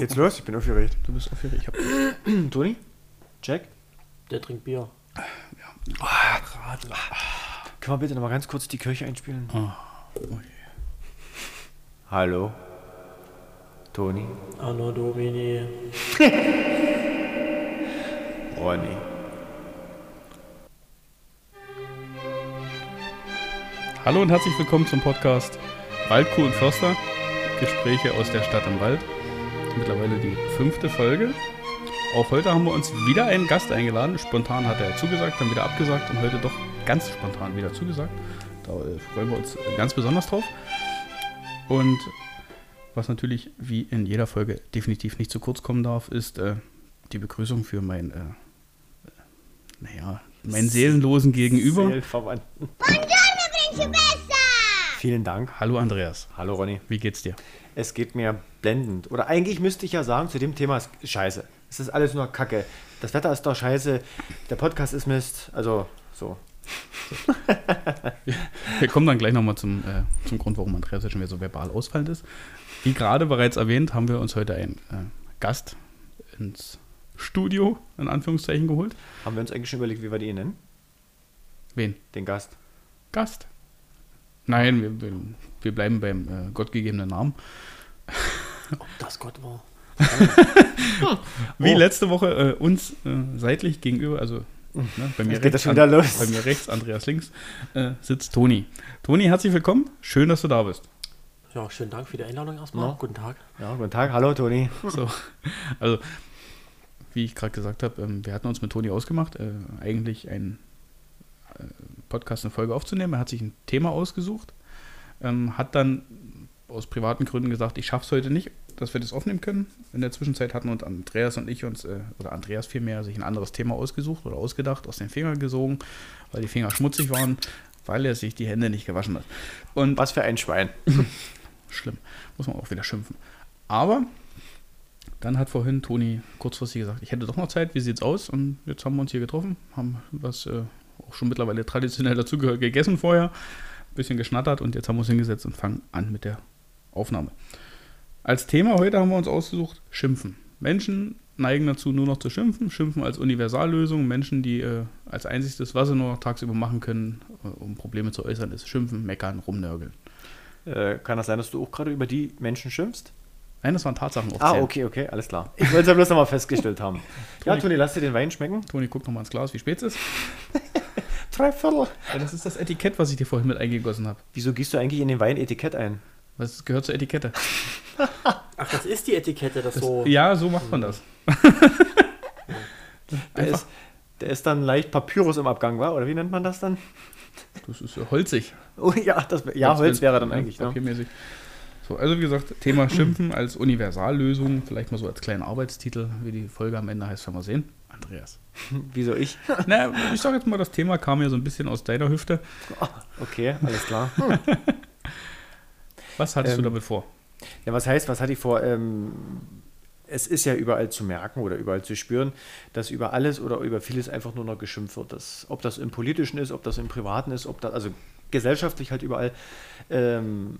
Geht's los? Ich bin aufgeregt. Du bist aufgeregt. Ich hab Toni? Jack? Der trinkt Bier. Können wir bitte noch mal ganz kurz die Kirche einspielen? Oh, je. Hallo? Toni? Anno Domini. Ronny? Hallo und herzlich willkommen zum Podcast Waldkuh und Förster. Gespräche aus der Stadt im Wald. Mittlerweile die fünfte Folge. Auch heute haben wir uns wieder einen Gast eingeladen. Spontan hat er zugesagt, dann wieder abgesagt und heute doch ganz spontan wieder zugesagt. Da äh, freuen wir uns ganz besonders drauf. Und was natürlich wie in jeder Folge definitiv nicht zu kurz kommen darf, ist äh, die Begrüßung für mein, äh, äh, naja, meinen Seelenlosen Gegenüber. Seelverwandten. Vielen Dank. Hallo Andreas, Hallo Ronny. wie geht's dir? Es geht mir blendend. Oder eigentlich müsste ich ja sagen, zu dem Thema ist scheiße. Es ist alles nur Kacke. Das Wetter ist doch scheiße. Der Podcast ist Mist. Also so. Wir kommen dann gleich nochmal zum, äh, zum Grund, warum Andreas jetzt schon wieder so verbal ausfallend ist. Wie gerade bereits erwähnt, haben wir uns heute einen äh, Gast ins Studio, in Anführungszeichen, geholt. Haben wir uns eigentlich schon überlegt, wie wir die nennen? Wen? Den Gast. Gast. Nein, wir, wir, wir bleiben beim äh, gottgegebenen Namen. Ob das Gott war. Wie Oh. letzte Woche äh, uns äh, seitlich gegenüber, also ne, bei, mir Jetzt geht das rechts, schon wieder An- los. bei mir rechts, Andreas links, äh, sitzt Toni. Toni, herzlich willkommen. Schön, dass du da bist. Ja, schönen Dank für die Einladung erstmal. Ja. Guten Tag. Ja, guten Tag. Hallo Toni. So, also, wie ich gerade gesagt habe, ähm, wir hatten uns mit Toni ausgemacht, äh, eigentlich einen äh, Podcast, eine Folge aufzunehmen. Er hat sich ein Thema ausgesucht, ähm, hat dann aus privaten Gründen gesagt, ich schaffe es heute nicht, dass wir das aufnehmen können. In der Zwischenzeit hatten uns Andreas und ich uns, äh, oder Andreas vielmehr, sich ein anderes Thema ausgesucht oder ausgedacht, aus den Fingern gesogen, weil die Finger schmutzig waren, weil er sich die Hände nicht gewaschen hat. Und Was für ein Schwein. Schlimm. Muss man auch wieder schimpfen. Aber dann hat vorhin Toni kurzfristig gesagt, ich hätte doch noch Zeit, wie sieht's aus? Und jetzt haben wir uns hier getroffen, haben was äh, auch schon mittlerweile traditionell dazugehört, gegessen vorher, bisschen geschnattert und jetzt haben wir uns hingesetzt und fangen an mit der Aufnahme. Als Thema heute haben wir uns ausgesucht, Schimpfen. Menschen neigen dazu, nur noch zu schimpfen. Schimpfen als Universallösung. Menschen, die äh, als einziges, was sie nur noch tagsüber machen können, äh, um Probleme zu äußern, ist schimpfen, meckern, rumnörgeln. Äh, kann das sein, dass du auch gerade über die Menschen schimpfst? Nein, das waren Tatsachen Ah, okay, okay, alles klar. Ich wollte es ja bloß nochmal festgestellt haben. ja, Toni, lass dir den Wein schmecken. Toni, guck noch mal ins Glas, wie spät es ist. Drei Viertel. Ja, das ist das Etikett, was ich dir vorhin mit eingegossen habe. Wieso gießt du eigentlich in den Wein Etikett ein? Was gehört zur Etikette? Ach, das ist die Etikette, das so. Ja, so macht man das. Der ist, der ist dann leicht Papyrus im Abgang, war? Oder wie nennt man das dann? Das ist ja holzig. Oh ja, das, ja Holz wenn- wäre dann ja, eigentlich. Ne? Papiermäßig. So, also wie gesagt, Thema Schimpfen als Universallösung. Vielleicht mal so als kleinen Arbeitstitel, wie die Folge am Ende heißt, werden wir sehen. Andreas. Wieso ich? Na, ich sag jetzt mal, das Thema kam ja so ein bisschen aus deiner Hüfte. Okay, alles klar. Was hattest du Ähm, damit vor? Ja, was heißt, was hatte ich vor? Ähm, es ist ja überall zu merken oder überall zu spüren, dass über alles oder über vieles einfach nur noch geschimpft wird. Das, ob das im Politischen ist, ob das im Privaten ist, ob das, also gesellschaftlich halt überall. Ähm,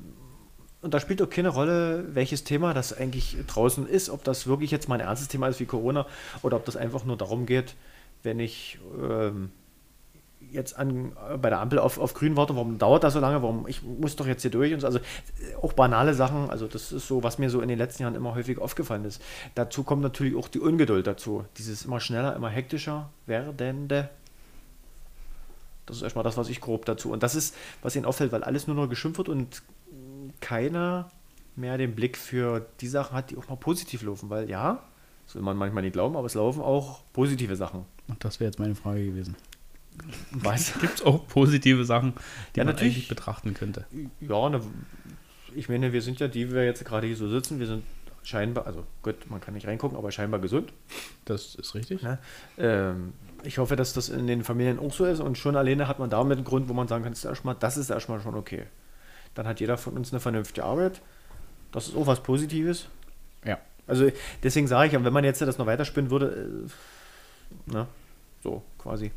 und da spielt auch keine Rolle, welches Thema das eigentlich draußen ist, ob das wirklich jetzt mal ein ernstes Thema ist wie Corona oder ob das einfach nur darum geht, wenn ich ähm, jetzt an, äh, bei der Ampel auf, auf grün warte, warum dauert das so lange, warum ich muss doch jetzt hier durch und so. Also äh, auch banale Sachen, also das ist so, was mir so in den letzten Jahren immer häufig aufgefallen ist. Dazu kommt natürlich auch die Ungeduld dazu, dieses immer schneller, immer hektischer werdende. Das ist erstmal das, was ich grob dazu. Und das ist, was Ihnen auffällt, weil alles nur noch geschimpft wird und keiner mehr den Blick für die Sachen hat, die auch mal positiv laufen. Weil ja, das will man manchmal nicht glauben, aber es laufen auch positive Sachen. Und das wäre jetzt meine Frage gewesen. Gibt es auch positive Sachen, die Ja, man natürlich. betrachten könnte? Ja, ne, ich meine, wir sind ja die, die wir jetzt gerade hier so sitzen, wir sind scheinbar, also gut, man kann nicht reingucken, aber scheinbar gesund. Das ist richtig. Ne? Ähm, ich hoffe, dass das in den Familien auch so ist und schon alleine hat man damit einen Grund, wo man sagen kann, das ist erstmal, das ist erstmal schon okay. Dann hat jeder von uns eine vernünftige Arbeit. Das ist auch was Positives. Ja. Also deswegen sage ich, wenn man jetzt das noch weiterspinnen würde, äh, ne, so quasi.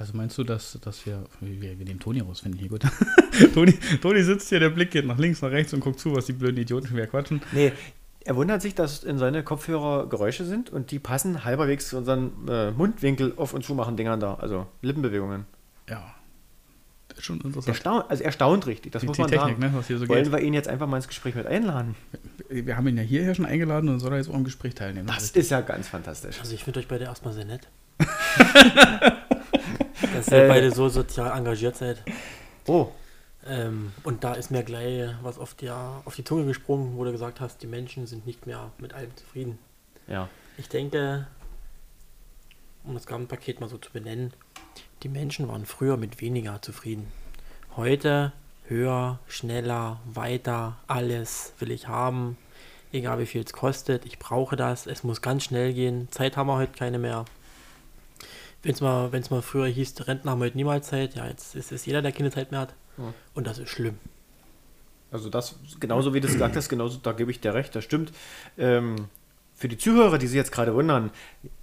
Also meinst du, dass, dass wir, wir, wir nehmen Toni rausfinden hier, gut. Toni, Toni sitzt hier, der Blick geht nach links, nach rechts und guckt zu, was die blöden Idioten schon wieder quatschen. Nee, er wundert sich, dass in seine Kopfhörer Geräusche sind und die passen halberwegs zu unseren äh, Mundwinkel auf und zu machen Dingern da, also Lippenbewegungen. Ja. Das ist schon interessant. Erstaunt, also erstaunt richtig, das Die, muss die man Technik, sagen. ne, was hier so Wollen geht. wir ihn jetzt einfach mal ins Gespräch mit einladen? Wir haben ihn ja hierher schon eingeladen und soll er jetzt auch im Gespräch teilnehmen. Das ist ja ganz fantastisch. Also ich finde euch beide erstmal sehr nett. Dass ihr Äh. beide so sozial engagiert seid. Oh, Ähm, und da ist mir gleich was auf, der, auf die Zunge gesprungen, wo du gesagt hast, die Menschen sind nicht mehr mit allem zufrieden. ja. Ich denke, um das Gesamtpaket mal so zu benennen, die Menschen waren früher mit weniger zufrieden. Heute höher, schneller, weiter, alles will ich haben, egal wie viel es kostet, ich brauche das, es muss ganz schnell gehen, Zeit haben wir heute keine mehr. Wenn es mal, wenn's mal früher hieß, die Rentner haben heute niemals Zeit, ja, jetzt ist es jeder, der keine Zeit mehr hat. Ja. Und das ist schlimm. Also das, genauso wie du es gesagt hast, genauso, da gebe ich dir recht, das stimmt. Ähm, für die Zuhörer, die sich jetzt gerade wundern,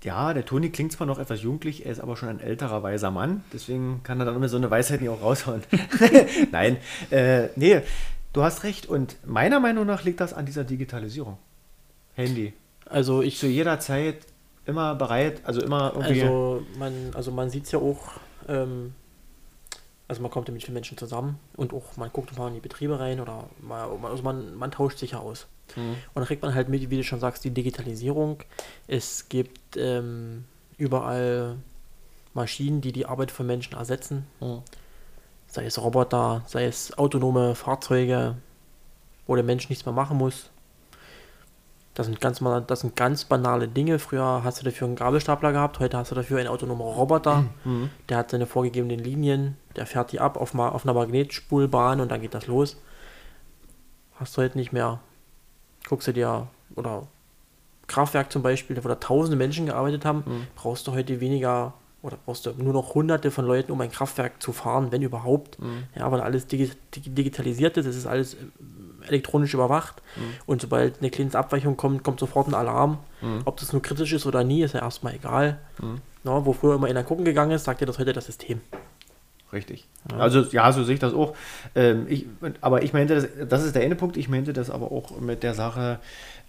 ja, der Toni klingt zwar noch etwas jugendlich, er ist aber schon ein älterer, weiser Mann, deswegen kann er dann immer so eine Weisheit nicht auch raushauen. Nein, äh, nee, du hast recht und meiner Meinung nach liegt das an dieser Digitalisierung. Handy. Also ich Zu jeder Zeit immer bereit, also immer irgendwie... Also man, also man sieht es ja auch, ähm, also man kommt ja mit vielen Menschen zusammen und auch man guckt mal in die Betriebe rein oder mal, also man, man tauscht sich ja aus. Mhm. Und dann kriegt man halt mit, wie du schon sagst, die Digitalisierung. Es gibt ähm, überall Maschinen, die die Arbeit von Menschen ersetzen. Mhm. Sei es Roboter, sei es autonome Fahrzeuge, wo der Mensch nichts mehr machen muss. Das sind ganz, das sind ganz banale Dinge. Früher hast du dafür einen Gabelstapler gehabt, heute hast du dafür einen autonomen Roboter. Mhm. Der hat seine vorgegebenen Linien, der fährt die ab auf, ma auf einer Magnetspulbahn und dann geht das los. Hast du heute nicht mehr. Guckst du dir, oder Kraftwerk zum Beispiel, wo da tausende Menschen gearbeitet haben, Mhm. brauchst du heute weniger oder brauchst du nur noch hunderte von Leuten, um ein Kraftwerk zu fahren, wenn überhaupt. Mhm. Ja, weil alles digi digi digitalisiert ist, es ist alles elektronisch überwacht. Mhm. Und sobald eine kleine Abweichung kommt, kommt sofort ein Alarm. Mhm. Ob das nur kritisch ist oder nie, ist ja erstmal egal. Mhm. Na, wo früher immer einer gucken gegangen ist, sagt dir das heute das System. Richtig. Also ja, so sehe ich das auch. Ähm, ich, aber ich meinte, das, das ist der eine Punkt, ich meinte das aber auch mit der Sache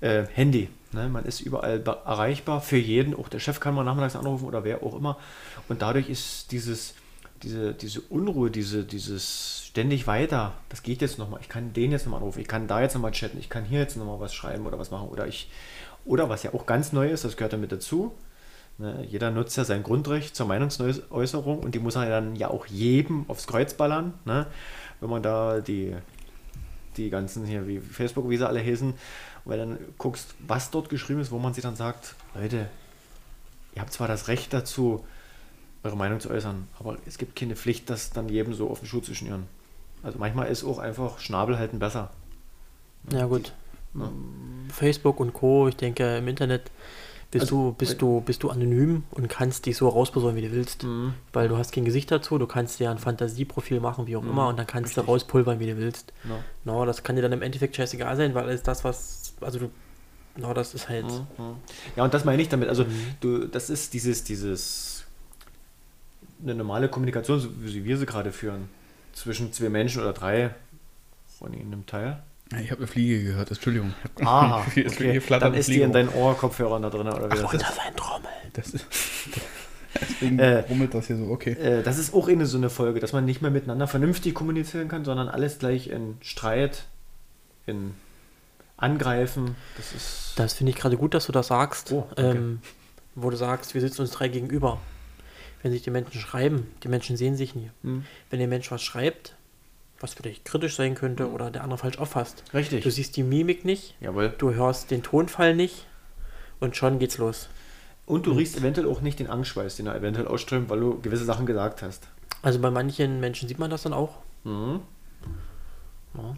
äh, Handy. Ne? Man ist überall be- erreichbar für jeden, auch der Chef kann mal nachmittags anrufen oder wer auch immer. Und dadurch ist dieses, diese, diese Unruhe, diese, dieses ständig weiter, das geht jetzt nochmal, ich kann den jetzt nochmal anrufen, ich kann da jetzt nochmal chatten, ich kann hier jetzt nochmal was schreiben oder was machen. Oder ich, oder was ja auch ganz neu ist, das gehört damit dazu, Ne, jeder nutzt ja sein Grundrecht zur Meinungsäußerung und die muss er dann ja auch jedem aufs Kreuz ballern. Ne? Wenn man da die, die ganzen hier wie Facebook, wie sie alle wenn du dann guckst, was dort geschrieben ist, wo man sich dann sagt, Leute, ihr habt zwar das Recht dazu, eure Meinung zu äußern, aber es gibt keine Pflicht, das dann jedem so auf den Schuh zu schnüren. Also manchmal ist auch einfach Schnabel halten besser. Ja gut. Ja. Facebook und Co. Ich denke im Internet bist Also, du bist du bist du anonym und kannst dich so rausposaunen, wie du willst, Mhm. weil du hast kein Gesicht dazu. Du kannst dir ein Fantasieprofil machen, wie auch Mhm, immer, und dann kannst richtig. du rauspulvern, wie du willst. Ja. No, das kann dir dann im Endeffekt scheißegal sein, weil alles das, was also du, no, das ist halt. Mhm. Ja, und das meine ich damit. Also, Mhm. du, das ist dieses, dieses, eine normale Kommunikation, so wie wir sie gerade führen, zwischen zwei Menschen oder drei, von ihnen im Teil. Ich habe eine Fliege gehört, Entschuldigung. Aha, okay. dann ist die Fliege in hoch. deinen Ohrkopfhörern da drin, oder wie Ach, das ist. ein Trommel. Das ist, deswegen Äh, rummelt das hier so, okay. Äh, das ist auch eine so eine Folge, dass man nicht mehr miteinander vernünftig kommunizieren kann, sondern alles gleich in Streit, in Angreifen. Das ist. Das finde ich gerade gut, dass du das sagst. Oh, danke. ähm, wo du sagst, wir sitzen uns drei gegenüber. Wenn sich die Menschen schreiben, die Menschen sehen sich nie. Hm, Wenn der Mensch was schreibt, was vielleicht kritisch sein könnte oder der andere falsch auffasst, richtig. du siehst die Mimik nicht, Jawohl. du hörst den Tonfall nicht und schon geht's los. Und du riechst eventuell auch nicht den Angstschweiß, den er eventuell ausströmt, weil du gewisse Sachen gesagt hast. Also bei manchen Menschen sieht man das dann auch. Mhm. Ja.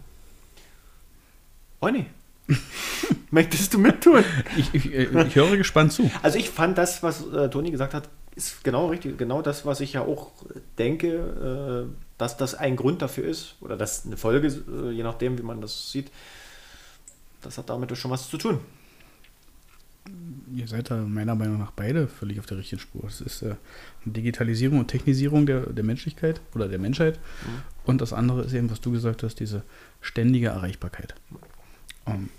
Ronny, möchtest du mittun? Ich, ich, äh, ich höre gespannt zu. Also ich fand das, was äh, Toni gesagt hat, ist genau richtig. Genau das, was ich ja auch denke, äh, dass das ein Grund dafür ist. Oder dass eine Folge, äh, je nachdem, wie man das sieht, das hat damit schon was zu tun. Ihr seid da meiner Meinung nach beide völlig auf der richtigen Spur. Es ist äh, Digitalisierung und Technisierung der, der Menschlichkeit oder der Menschheit. Und das andere ist eben, was du gesagt hast, diese ständige Erreichbarkeit. Ähm,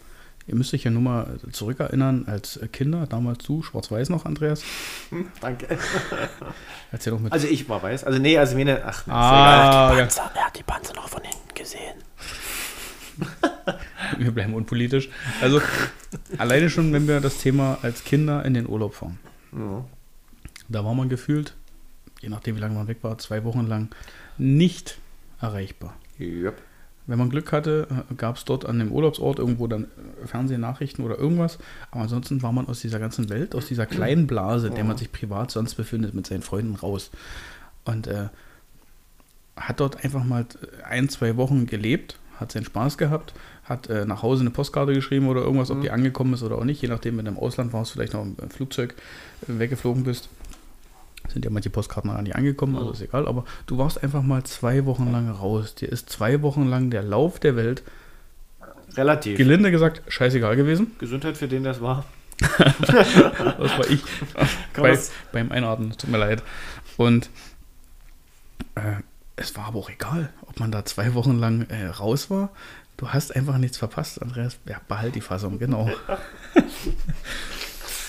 Ihr müsst euch ja nur mal zurückerinnern, als Kinder, damals du, schwarz-weiß noch, Andreas, Danke. als ihr noch mit... Also ich war weiß. Also nee, also meine, ach, ist egal. ah, ja, Panzer, er hat die Panzer noch von hinten gesehen. wir bleiben unpolitisch. Also, alleine schon, wenn wir das Thema als Kinder in den Urlaub fahren. Ja. Da war man gefühlt, je nachdem wie lange man weg war, zwei Wochen lang nicht erreichbar. Yep. Wenn man Glück hatte, gab es dort an dem Urlaubsort irgendwo dann äh, Fernsehnachrichten oder irgendwas. Aber ansonsten war man aus dieser ganzen Welt, aus dieser kleinen Blase, in der man sich privat sonst befindet, mit seinen Freunden raus. Und äh, hat dort einfach mal ein, zwei Wochen gelebt, hat seinen Spaß gehabt, hat äh, nach Hause eine Postkarte geschrieben oder irgendwas, ob die angekommen ist oder auch nicht, je nachdem, wenn du im Ausland warst, vielleicht noch im Flugzeug äh, weggeflogen bist. Sind ja manche Postkarten noch nicht angekommen, also ist egal, aber du warst einfach mal zwei Wochen lang raus. Dir ist zwei Wochen lang der Lauf der Welt, Relativ. gelinde gesagt, scheißegal gewesen. Gesundheit für den das war. Das war ich bei, beim Einatmen, tut mir leid. Und äh, es war aber auch egal, ob man da zwei Wochen lang äh, raus war. Du hast einfach nichts verpasst, Andreas. Ja, behalt die Fassung, genau.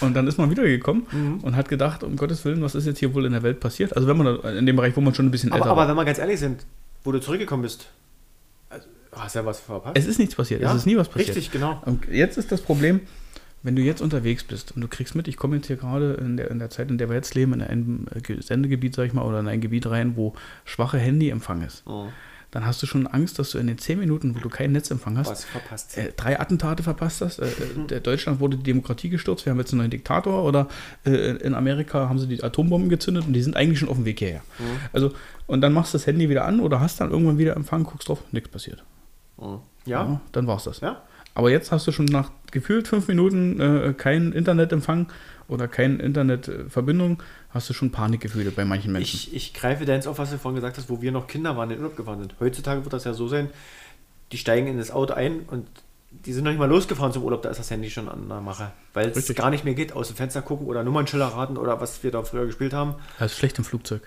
und dann ist man wiedergekommen Mhm. und hat gedacht, um Gottes Willen, was ist jetzt hier wohl in der Welt passiert? Also wenn man in dem Bereich, wo man schon ein bisschen Aber, älter aber war. wenn wir ganz ehrlich sind, wo du zurückgekommen bist, also, hast ja was verpasst. Es ist nichts passiert, Ja, es ist nie was passiert. Richtig, genau. Und jetzt ist das Problem, wenn du jetzt unterwegs bist und du kriegst mit, ich komme jetzt hier gerade in der, in der Zeit, in der wir jetzt leben, in ein Ge- Sendegebiet, sag ich mal, oder in ein Gebiet rein, wo schwache Handyempfang ist, Oh, dann hast du schon Angst, dass du in den 10 Minuten, wo du keinen Netzempfang hast, äh, drei Attentate verpasst hast. Äh, äh, der Deutschland wurde die Demokratie gestürzt, wir haben jetzt einen neuen Diktator oder äh, in Amerika haben sie die Atombomben gezündet und die sind eigentlich schon auf dem Weg hierher. Also, und dann machst du das Handy wieder an oder hast dann irgendwann wieder Empfang, guckst drauf, nichts passiert. Oh. Ja? dann war's das. Ja? Aber jetzt hast du schon nach gefühlt fünf Minuten äh, keinen Internetempfang oder keine Internetverbindung, hast du schon Panikgefühle bei manchen Menschen. Ich, ich greife da jetzt auf, was du vorhin gesagt hast, wo wir noch Kinder waren, in den Urlaub gefahren sind. Heutzutage wird das ja so sein, die steigen in das Auto ein und die sind noch nicht mal losgefahren zum Urlaub, da ist das Handy schon an der Mache. Weil es gar nicht mehr geht, aus dem Fenster gucken oder Nummernschilder raten oder was wir da früher gespielt haben. Das ist schlecht im Flugzeug.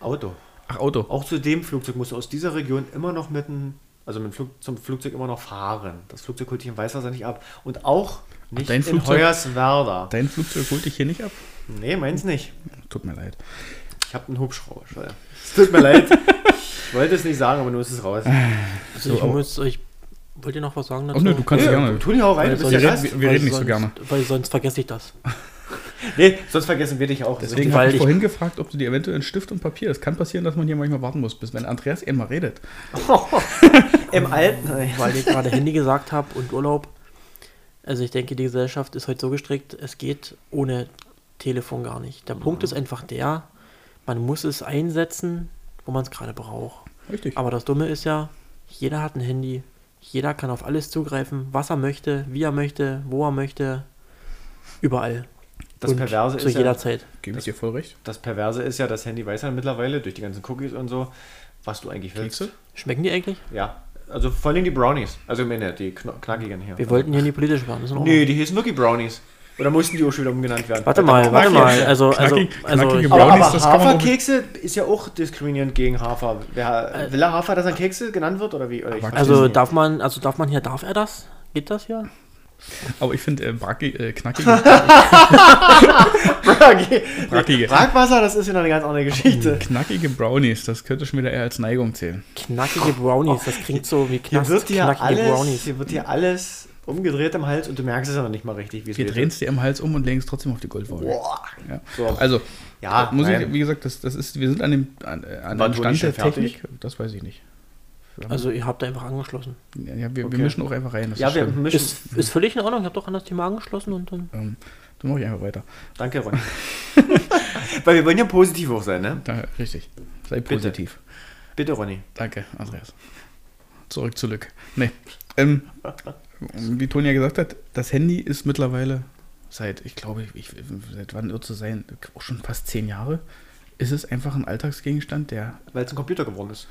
Auto. Ach, Auto. Auch zu dem Flugzeug musst du aus dieser Region immer noch mit dem, also mit dem Flug, zum Flugzeug immer noch fahren. Das Flugzeug holt dich im Weißwasser nicht ab. Und auch nicht dein in Flugzeug- Hoyerswerda. Dein Flugzeug holt dich hier nicht ab? Nee, meins nicht. Tut mir leid. Ich habe einen Hubschrauber. Es tut mir leid. Ich wollte es nicht sagen, aber nur ist es raus. Also So, ich aber- muss euch. Wollt ihr noch was sagen dazu? Oh ne, du kannst Ja, gerne. Tu dich auch rein, du sonst- ja wir reden- wir reden nicht so sonst, gerne. Weil sonst vergesse ich das. Nee, sonst vergessen wir dich auch. Deswegen Weil habe ich ich- vorhin gefragt, ob du dir eventuell einen Stift und Papier. Es kann passieren, dass man hier manchmal warten muss, bis wenn Andreas einmal redet. Im Alten. Weil ich gerade Handy gesagt habe und Urlaub. Also ich denke, die Gesellschaft ist heute so gestrickt, es geht ohne Telefon gar nicht. Der Punkt ist einfach der, man muss es einsetzen, wo man es gerade braucht. Richtig. Aber das Dumme ist ja, jeder hat ein Handy, jeder kann auf alles zugreifen, was er möchte, wie er möchte, wo er möchte, überall. Das Und Perverse, zu ist jeder ja, Zeit. Gebe ich dir voll recht. das Perverse ist ja, das Handy weiß ja mittlerweile durch die ganzen Cookies und so, was du eigentlich willst. Kekse? Schmecken die eigentlich? Ja. Also vor allem die Brownies. Also ich meine, die knackigen hier. Wir wollten hier nie politisch werden. Nee, die hießen wirklich Brownies. Oder mussten die auch schon wieder umgenannt werden? Warte mal, warte mal. Also, also, Knackig- also Aber, Brownies, aber doch- Haferkekse ist ja auch diskriminierend gegen Hafer. Wer, will er Hafer, dass er Kekse genannt wird? Oder wie? Oder Aber- also darf man, also darf man hier, darf er das? Geht das hier? Aber ich finde, äh, äh, knackige, Bragi. brackige, Bragwasser, das ist ja noch eine ganz andere Geschichte. knackige Brownies, das könnte schon wieder eher als Neigung zählen. Knackige Brownies, das klingt so wie Oh. Hier Knast, wird hier knackige alles, Brownies. hier wird hier alles umgedreht im Hals und du merkst es ja noch nicht mal richtig, wie es Wir geht. drehen es dir im Hals um und legen es trotzdem auf die Goldwaage. Boah. Ja. So. Also, Ja, muss nein. ich, wie gesagt, das, das ist, wir sind an dem an, an dem Stand der schon fertig? Technik. Das weiß ich nicht. Also ihr habt einfach angeschlossen. Ja, ja, wir, Okay. wir mischen auch einfach rein. Das Ja, ist wir mischen. Ist, ist völlig in Ordnung, ich habe doch an das Thema angeschlossen und dann. ähm, dann mache ich einfach weiter. Danke, Ronny. Weil wir wollen ja positiv auch sein, ne? Da, richtig. Sei positiv. Bitte, Ronny. Danke, Andreas. Zurück zu Lück. Nee. Ähm, wie Toni ja gesagt hat, das Handy ist mittlerweile seit, ich glaube, ich, seit wann wird es sein? Auch schon fast zehn Jahre. Ist es einfach ein Alltagsgegenstand, der, Weil es ein Computer geworden ist.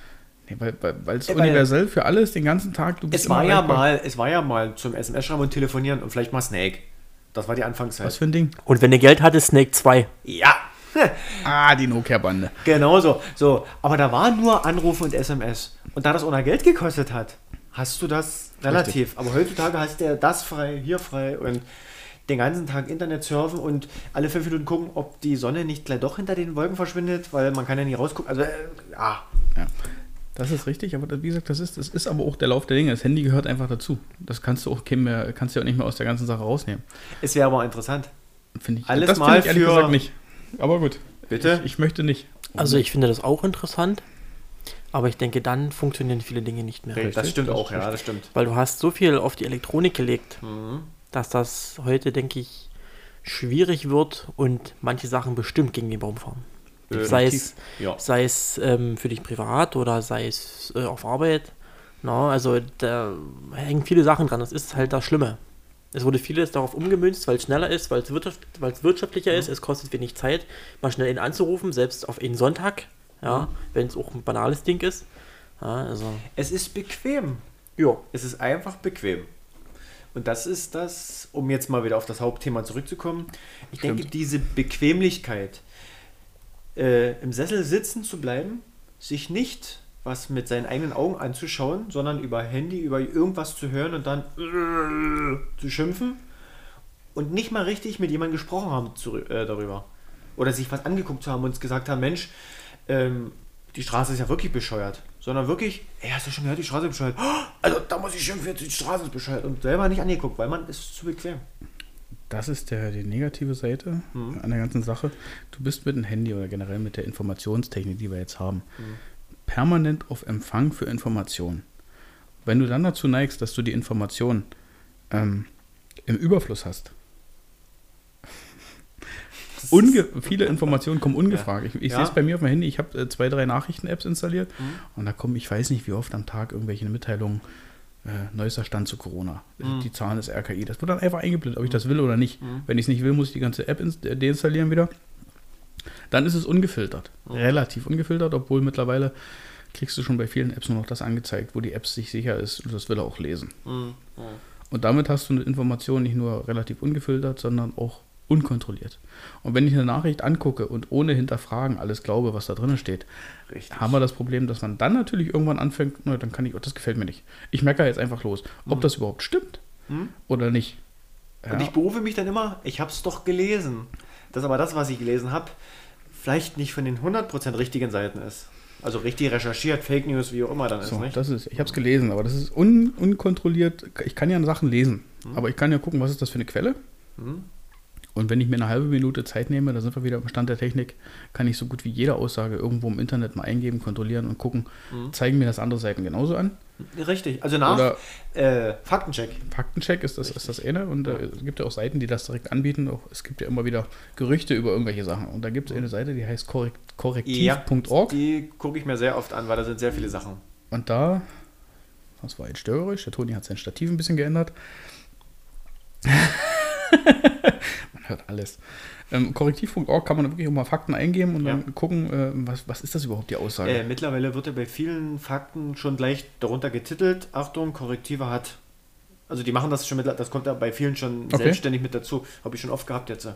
nee, weil, es weil- universell für alles den ganzen Tag, du bist Es war ja mal, es war ja mal zum SMS-Schreiben und Telefonieren und vielleicht mal Snake. Das war die Anfangszeit. Was für ein Ding? Und wenn ihr Geld hattet, Snake 2. Ja, Ah, die Nokia-Bande. genau so. so. Aber da waren nur Anrufe und SMS. Und da das ohne Geld gekostet hat, hast du das relativ. Aber heutzutage hast du ja das frei, hier frei und den ganzen Tag Internet surfen und alle fünf Minuten gucken, ob die Sonne nicht gleich doch hinter den Wolken verschwindet, weil man kann ja nie rausgucken. Also, äh, ja. Ja. Das ist richtig, aber das- wie gesagt, das ist, das ist aber auch der Lauf der Dinge. Das Handy gehört einfach dazu. Das kannst du auch mehr, kannst du auch nicht mehr aus der ganzen Sache rausnehmen. Es wäre aber interessant. Finde ich. Alles das mal finde ich ehrlich für- gesagt nicht. Aber gut. Bitte? Ich, ich möchte nicht. Also ich finde das auch interessant, aber ich denke, dann funktionieren viele Dinge nicht mehr. das stimmt auch, ja, das stimmt. Weil du hast so viel auf die Elektronik gelegt, Mhm. dass das heute, denke ich, schwierig wird und manche Sachen bestimmt gegen den Baum fahren. Äh, sei es, Ja. sei es ähm, für dich privat oder sei es äh, auf Arbeit. Na, also da hängen viele Sachen dran. Das ist halt das Schlimme. Es wurde vieles darauf umgemünzt, weil es schneller ist, weil es, wirtschaft, weil es wirtschaftlicher ist, es kostet wenig Zeit, mal schnell ihn anzurufen, selbst auf einen Sonntag, ja, wenn es auch ein banales Ding ist. Ja, also, Es ist bequem. ja. Es ist einfach bequem. Und das ist das, um jetzt mal wieder auf das Hauptthema zurückzukommen. Ich Stimmt. denke, diese Bequemlichkeit, äh, im Sessel sitzen zu bleiben, sich nicht was mit seinen eigenen Augen anzuschauen, sondern über Handy, über irgendwas zu hören und dann äh, zu schimpfen und nicht mal richtig mit jemandem gesprochen haben zu, äh, darüber. Oder sich was angeguckt zu haben und uns gesagt haben, Mensch, ähm, die Straße ist ja wirklich bescheuert. Sondern wirklich, ey, hast du schon gehört, die Straße ist bescheuert? Oh, also da muss ich schimpfen, die Straße ist bescheuert. Und selber nicht angeguckt, weil man ist zu bequem. Das ist der, die negative Seite an der ganzen Sache. Du bist mit dem Handy oder generell mit der Informationstechnik, die wir jetzt haben, permanent auf Empfang für Informationen. Wenn du dann dazu neigst, dass du die Information ähm, im Überfluss hast, Unge viele Informationen kommen ungefragt. Ich, ich Ja. sehe es bei mir auf dem Handy. Ich habe äh, zwei, drei Nachrichten-Apps installiert Mhm. und da kommen, ich weiß nicht, wie oft am Tag irgendwelche Mitteilungen, äh, neuester Stand zu Corona. Mhm. Die Zahlen des RKI. Das wird dann einfach eingeblendet, ob ich das will oder nicht. Mhm. Wenn ich es nicht will, muss ich die ganze App äh, deinstallieren wieder. Dann ist es ungefiltert. Mhm. Relativ ungefiltert, obwohl mittlerweile kriegst du schon bei vielen Apps nur noch das angezeigt, wo die App sich sicher ist und das will er auch lesen. Mhm. Und damit hast du eine Information nicht nur relativ ungefiltert, sondern auch unkontrolliert. Und wenn ich eine Nachricht angucke und ohne hinterfragen alles glaube, was da drin steht, Richtig. haben wir das Problem, dass man dann natürlich irgendwann anfängt, na, dann kann ich, oh, das gefällt mir nicht. Ich meckere jetzt einfach los. Ob das überhaupt stimmt Mhm. oder nicht. Und ich berufe mich dann immer, ich habe es doch gelesen. Dass aber das, was ich gelesen habe, vielleicht nicht von den 100% richtigen Seiten ist. Also richtig recherchiert, Fake News, wie auch immer dann So, ist, nicht? das ist, ich habe es gelesen, aber das ist un, unkontrolliert. Ich kann ja Sachen lesen, aber ich kann ja gucken, was ist das für eine Quelle. Mhm. Und wenn ich mir eine halbe Minute Zeit nehme, da sind wir wieder am Stand der Technik, kann ich so gut wie jede Aussage irgendwo im Internet mal eingeben, kontrollieren und gucken, zeigen mir das andere Seiten genauso an. Richtig. Also nach Oder äh, Faktencheck. Faktencheck ist das, ist das eine und äh, es gibt ja auch Seiten, die das direkt anbieten. Auch, es gibt ja immer wieder Gerüchte über irgendwelche Sachen. Und da gibt es eine Seite, die heißt korrekt, korrektiv.org. Die gucke ich mir sehr oft an, weil da sind sehr viele Sachen. Und da, das war jetzt störerisch, der Toni hat sein Stativ ein bisschen geändert. man hört alles. Ähm, Korrektiv.org kann man wirklich auch mal Fakten eingeben und Ja. dann gucken, äh, was, was ist das überhaupt, die Aussage. Äh, mittlerweile wird ja bei vielen Fakten schon gleich darunter getitelt, Achtung, Korrektive hat. Also die machen das schon mit, das kommt ja bei vielen schon Okay. selbstständig mit dazu. Habe ich schon oft gehabt jetzt.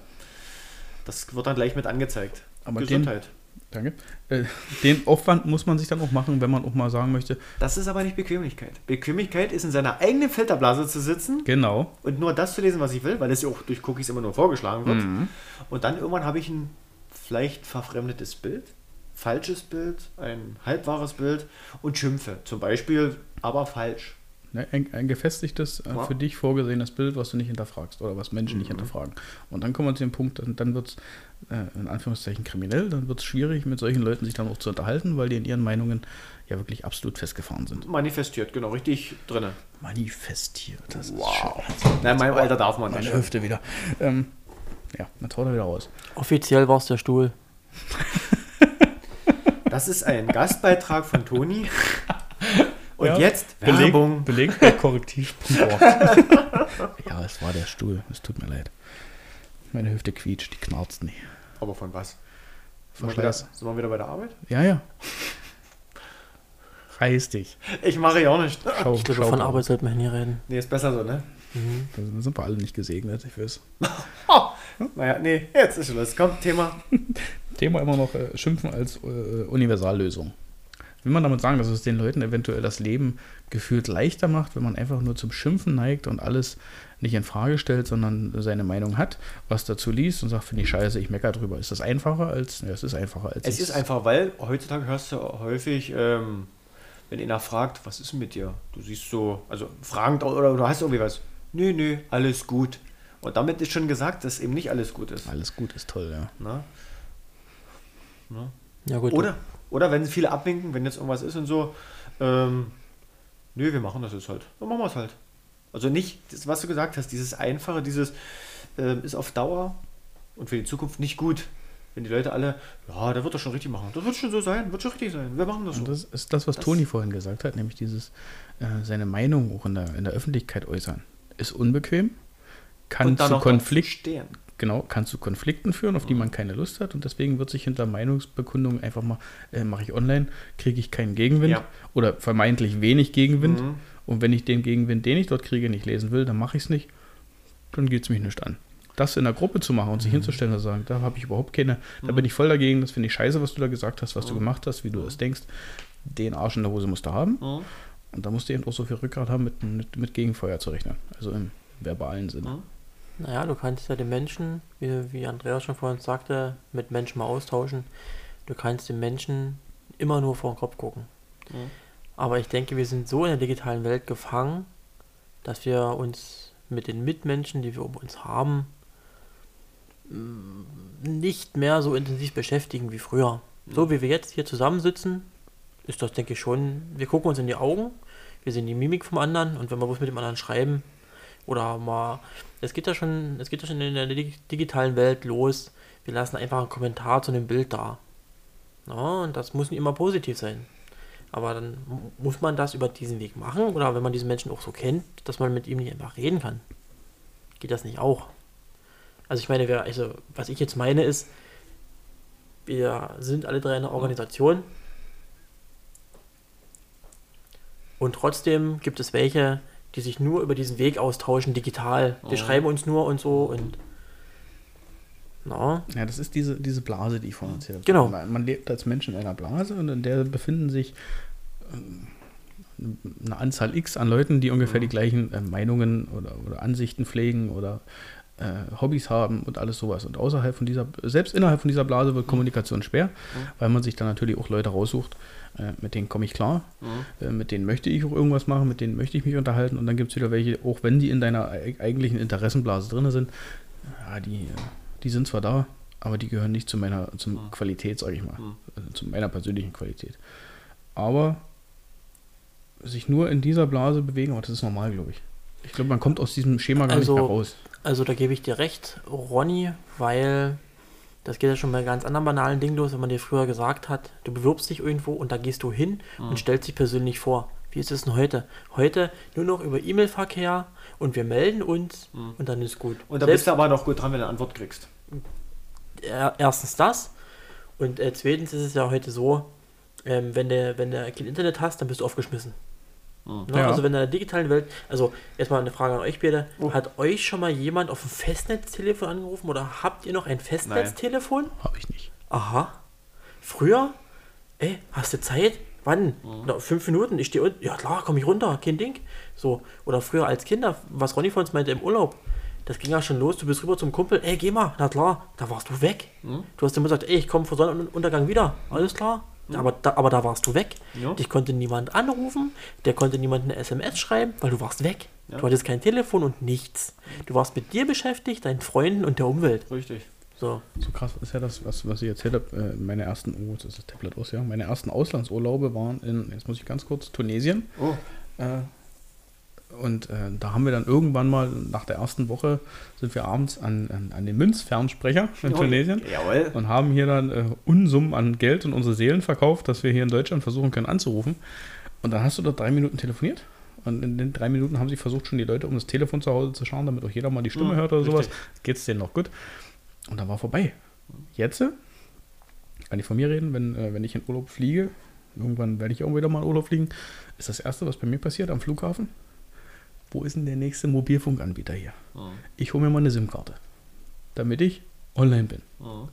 Das wird dann gleich mit angezeigt. Aber den- Gesundheit. Danke. Äh, den Aufwand muss man sich dann auch machen, wenn man auch mal sagen möchte, Das ist aber nicht Bequemlichkeit. Bequemlichkeit ist in seiner eigenen Filterblase zu sitzen genau, und nur das zu lesen, was ich will, weil es ja auch durch Cookies immer nur vorgeschlagen wird. Mhm. Und dann irgendwann habe ich ein vielleicht verfremdetes Bild, falsches Bild, ein halbwahres Bild und schimpfe. Zum Beispiel, aber falsch. Ne, ein, ein gefestigtes, äh, Ja. für dich vorgesehenes Bild, was du nicht hinterfragst oder was Menschen nicht hinterfragen. Und dann kommen wir zu dem Punkt, dann, dann wird es äh, in Anführungszeichen kriminell, dann wird es schwierig, mit solchen Leuten sich dann auch zu unterhalten, weil die in ihren Meinungen ja wirklich absolut festgefahren sind. Manifestiert, genau, richtig drinne. Manifestiert, das ist Wow. Nein, in meinem Alter darf man schön. das. Meine Hüfte wieder. Ähm, ja, dann traut er wieder raus. Offiziell war es der Stuhl. Das ist ein Gastbeitrag von Toni. Und Ja, jetzt Werbung. Belegt bei korrektiv.org. ja, es war der Stuhl, es tut mir leid. Meine Hüfte quietscht, die knarzt nicht. Aber von was? Sind Von wir, wieder, sind wir wieder bei der Arbeit? Ja, ja. Reiß dich. Ich mache ja auch nicht. Schau, Ich glaube, von. Arbeit sollte man hier nie reden. Nee, ist besser so, ne? Da sind wir alle nicht gesegnet, ich weiß. Oh, naja, nee, jetzt ist Schluss. Kommt, Thema. Thema immer noch äh, Schimpfen als äh, Universallösung. Will man damit sagen, dass es den Leuten eventuell das Leben gefühlt leichter macht, wenn man einfach nur zum Schimpfen neigt und alles nicht in Frage stellt, sondern seine Meinung hat, was dazu liest und sagt, finde ich scheiße, ich meckere drüber. Ist das einfacher als, ja, es ist einfacher als Es ist einfach, weil heutzutage hörst du häufig, ähm, wenn einer fragt, was ist denn mit dir? Du siehst so, also fragend oder du hast irgendwie was. Nö, nö, alles gut. Und damit ist schon gesagt, dass eben nicht alles gut ist. Alles gut ist toll, ja. Ne? Ne? Ja, gut. Oder, oder wenn viele abwinken, wenn jetzt irgendwas ist und so, ähm, nö, wir machen das jetzt halt. Dann machen wir es halt. Also nicht, das, was du gesagt hast, dieses Einfache, dieses ähm, ist auf Dauer und für die Zukunft nicht gut. Wenn die Leute alle, ja, der wird das schon richtig machen. Das wird schon so sein, wird schon richtig sein. Wir machen das so. Und das ist das, was Das- Toni vorhin gesagt hat, nämlich dieses, äh, seine Meinung auch in der, in der Öffentlichkeit äußern. Ist unbequem, kann zu auch dazu Konflikt, stehen. Genau, kann zu Konflikten führen, auf die man keine Lust hat und deswegen wird sich hinter Meinungsbekundungen einfach mal, äh, mache ich online, kriege ich keinen Gegenwind Ja. oder vermeintlich wenig Gegenwind Mhm. und wenn ich den Gegenwind, den ich dort kriege, nicht lesen will, dann mache ich es nicht, dann geht es mich nicht an. Das in der Gruppe zu machen und Mhm. sich hinzustellen und sagen, da habe ich überhaupt keine, da bin ich voll dagegen, das finde ich scheiße, was du da gesagt hast, was Mhm. du gemacht hast, wie du das denkst. Den Arsch in der Hose musst du haben. Mhm. Und da musst du eben auch so viel Rückgrat haben, mit, mit, mit Gegenfeuer zu rechnen. Also im verbalen Sinne. Mhm. Naja, du kannst ja den Menschen, wie, wie Andreas schon vorhin sagte, mit Menschen mal austauschen. Du kannst den Menschen immer nur vor den Kopf gucken. Mhm. Aber ich denke, wir sind so in der digitalen Welt gefangen, dass wir uns mit den Mitmenschen, die wir um uns haben, mm, nicht mehr so intensiv beschäftigen wie früher. So wie wir jetzt hier zusammensitzen, ist das, denke ich, schon, wir gucken uns in die Augen, wir sehen die Mimik vom anderen und wenn wir was mit dem anderen schreiben oder mal, es geht ja schon, es geht ja schon in der dig- digitalen Welt los, wir lassen einfach einen Kommentar zu dem Bild da. Ja, und das muss nicht immer positiv sein. Aber dann mu- muss man das über diesen Weg machen oder wenn man diesen Menschen auch so kennt, dass man mit ihm nicht einfach reden kann. Geht das nicht auch? Also ich meine, wer, also was ich jetzt meine ist, wir sind alle drei eine Organisation und trotzdem gibt es welche, die sich nur über diesen Weg austauschen, digital. Wir Oh. schreiben uns nur und so und na, Ja, das ist diese, diese Blase, die ich vorhin erzählt habe. Genau. Man, man lebt als Mensch in einer Blase und in der befinden sich ähm, eine Anzahl X an Leuten, die ungefähr die gleichen äh, Meinungen oder, oder Ansichten pflegen oder äh, Hobbys haben und alles sowas. Und außerhalb von dieser, selbst innerhalb von dieser Blase wird Kommunikation schwer, weil man sich dann natürlich auch Leute raussucht, äh, mit denen komme ich klar, Mhm. äh, mit denen möchte ich auch irgendwas machen, mit denen möchte ich mich unterhalten und dann gibt es wieder welche, auch wenn die in deiner eig- eigentlichen Interessenblase drin sind, ja, die, äh, die sind zwar da, aber die gehören nicht zu meiner zum Mhm. Qualität, sage ich mal, Mhm. also zu meiner persönlichen Qualität. Aber sich nur in dieser Blase bewegen, aber das ist normal, glaube ich. Ich glaube, man kommt aus diesem Schema gar Also- nicht mehr raus. Also da gebe ich dir recht, Ronny, weil das geht ja schon bei ganz anderen banalen Dingen los, wenn man dir früher gesagt hat, du bewirbst dich irgendwo und da gehst du hin Mhm. und stellst dich persönlich vor. Wie ist es denn heute? Heute nur noch über E-Mail-Verkehr und wir melden uns Mhm. und dann ist gut. Und da Selbst- bist du aber noch gut dran, wenn du eine Antwort kriegst. er- erstens das und äh, zweitens ist es ja heute so, ähm, wenn du wenn du kein Internet hast, dann bist du aufgeschmissen. Mhm. Ne? Ja. Also wenn in der digitalen Welt, also erstmal eine Frage an euch beide, Oh. hat euch schon mal jemand auf dem Festnetztelefon angerufen oder habt ihr noch ein Festnetztelefon? Habe ich nicht. Aha. Früher, ey, hast du Zeit? Wann? Na, fünf Minuten, ich stehe unten. Ja klar, komm ich runter, kein Ding. So, oder früher als Kinder, was Ronny von uns meinte im Urlaub, das ging ja schon los, du bist rüber zum Kumpel, ey, geh mal, na klar, da warst du weg. Du hast immer gesagt, ey, ich komme vor Sonnenuntergang wieder, alles klar. Aber, da, aber da warst du weg. Ja. Dich konnte niemand anrufen, der konnte niemand eine SMS schreiben, weil du warst weg. Ja. Du hattest kein Telefon und nichts. Du warst mit dir beschäftigt, deinen Freunden und der Umwelt. Richtig. So. So krass ist ja das, was, was ich erzählt habe. Äh, meine ersten, oh, jetzt ist das Tablet aus, ja. Meine ersten Auslandsurlaube waren in, jetzt muss ich ganz kurz, Tunesien. Oh, Äh, und äh, da haben wir dann irgendwann mal, nach der ersten Woche, sind wir abends an, an, an den Münzfernsprecher in Tunesien Jawohl. und haben hier dann äh, Unsummen an Geld und unsere Seelen verkauft, dass wir hier in Deutschland versuchen können anzurufen. Und dann hast du dort drei Minuten telefoniert. Und in den drei Minuten haben sie versucht, schon die Leute um das Telefon zu Hause zu schauen, damit auch jeder mal die Stimme Mhm, hört oder sowas. richtig. Geht es denen noch gut. Und dann war vorbei. Jetzt äh, kann ich von mir reden, wenn, äh, wenn ich in Urlaub fliege, irgendwann werde ich auch wieder mal in Urlaub fliegen, ist das Erste, was bei mir passiert am Flughafen, wo ist denn der nächste Mobilfunkanbieter hier? Mhm. Ich hole mir mal eine SIM-Karte, damit ich online bin. Mhm.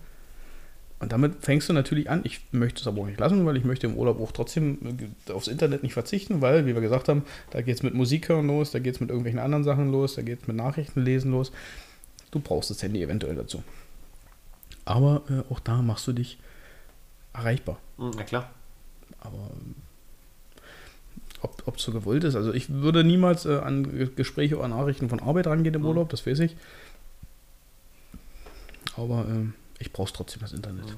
Und damit fängst du natürlich an. Ich möchte es aber auch nicht lassen, weil ich möchte im Urlaub auch trotzdem äh, aufs Internet nicht verzichten, weil, wie wir gesagt haben, da geht es mit Musik hören los, da geht es mit irgendwelchen anderen Sachen los, da geht es mit Nachrichten lesen los. Du brauchst das Handy eventuell dazu. Aber äh, auch da machst du dich erreichbar. Hm, Na klar. Aber ähm, ob, ob so gewollt ist, also ich würde niemals äh, an Ge- Gespräche oder Nachrichten von Arbeit rangehen im Mhm. Urlaub, das weiß ich. Aber ähm, ich brauche trotzdem das Internet. Mhm.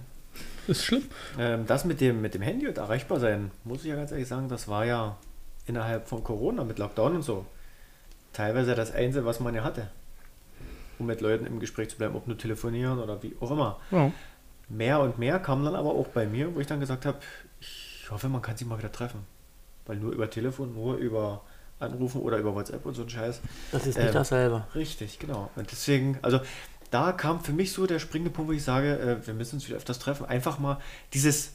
Ist schlimm. Ähm, das mit dem, mit dem Handy und erreichbar sein, muss ich ja ganz ehrlich sagen, das war ja innerhalb von Corona mit Lockdown und so teilweise das Einzige, was man ja hatte. Um mit Leuten im Gespräch zu bleiben, ob nur telefonieren oder wie auch immer. Ja. Mehr und mehr kam dann aber auch bei mir, wo ich dann gesagt habe, ich hoffe, man kann sich mal wieder treffen. Weil nur über Telefon, nur über Anrufen oder über WhatsApp und so ein Scheiß. Das ist nicht Ähm, dasselbe. Richtig, genau. Und deswegen, also da kam für mich so der springende Punkt, wo ich sage, äh, wir müssen uns wieder öfters treffen. Einfach mal dieses,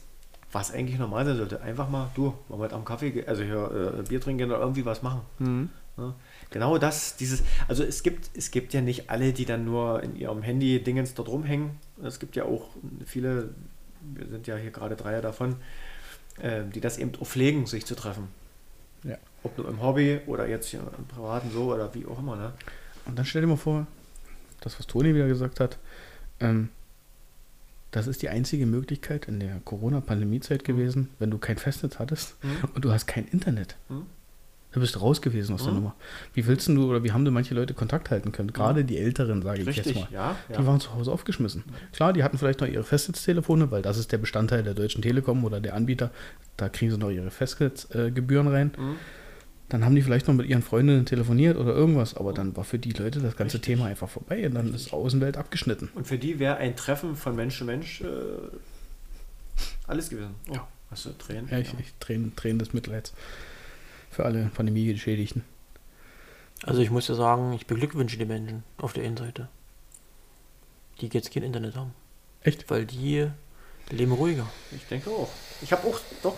was eigentlich normal sein sollte, einfach mal, du, wollen wir heute am Kaffee, also hier äh, Bier trinken oder irgendwie was machen. Ne? Genau das, dieses, also es gibt, es gibt ja nicht alle, die dann nur in ihrem Handy Dingens dort rumhängen. Es gibt ja auch viele, wir sind ja hier gerade Dreier davon, äh, die das eben auch pflegen, sich zu treffen. Ja. Ob nur im Hobby oder jetzt hier im Privaten so oder wie auch immer. Ne? Und dann stell dir mal vor, das, was Toni wieder gesagt hat, ähm, das ist die einzige Möglichkeit in der Corona-Pandemie-Zeit gewesen, wenn du kein Festnetz hattest Mhm. und du hast kein Internet. Mhm. Du bist raus gewesen aus der Mhm. Nummer. Wie willst du oder wie haben denn manche Leute Kontakt halten können? Gerade die Älteren, sage ich jetzt Richtig, mal. ja. Die ja. waren zu Hause aufgeschmissen. Klar, die hatten vielleicht noch ihre Festnetztelefone, weil das ist der Bestandteil der Deutschen Telekom oder der Anbieter. Da kriegen sie noch ihre Festnetzgebühren rein. Mhm. Dann haben die vielleicht noch mit ihren Freundinnen telefoniert oder irgendwas, aber dann war für die Leute das ganze Richtig. Thema einfach vorbei und dann ist Außenwelt abgeschnitten. Und für die wäre ein Treffen von Mensch zu Mensch äh, alles gewesen. Oh, Ja. Hast du Tränen? Ja, ich, ich Tränen, Tränen des Mitleids für alle Pandemiegeschädigten. Also ich muss ja sagen, ich beglückwünsche die Menschen auf der einen Seite, die jetzt kein Internet haben. Echt? Weil die leben ruhiger. Ich denke auch. Ich habe auch, doch.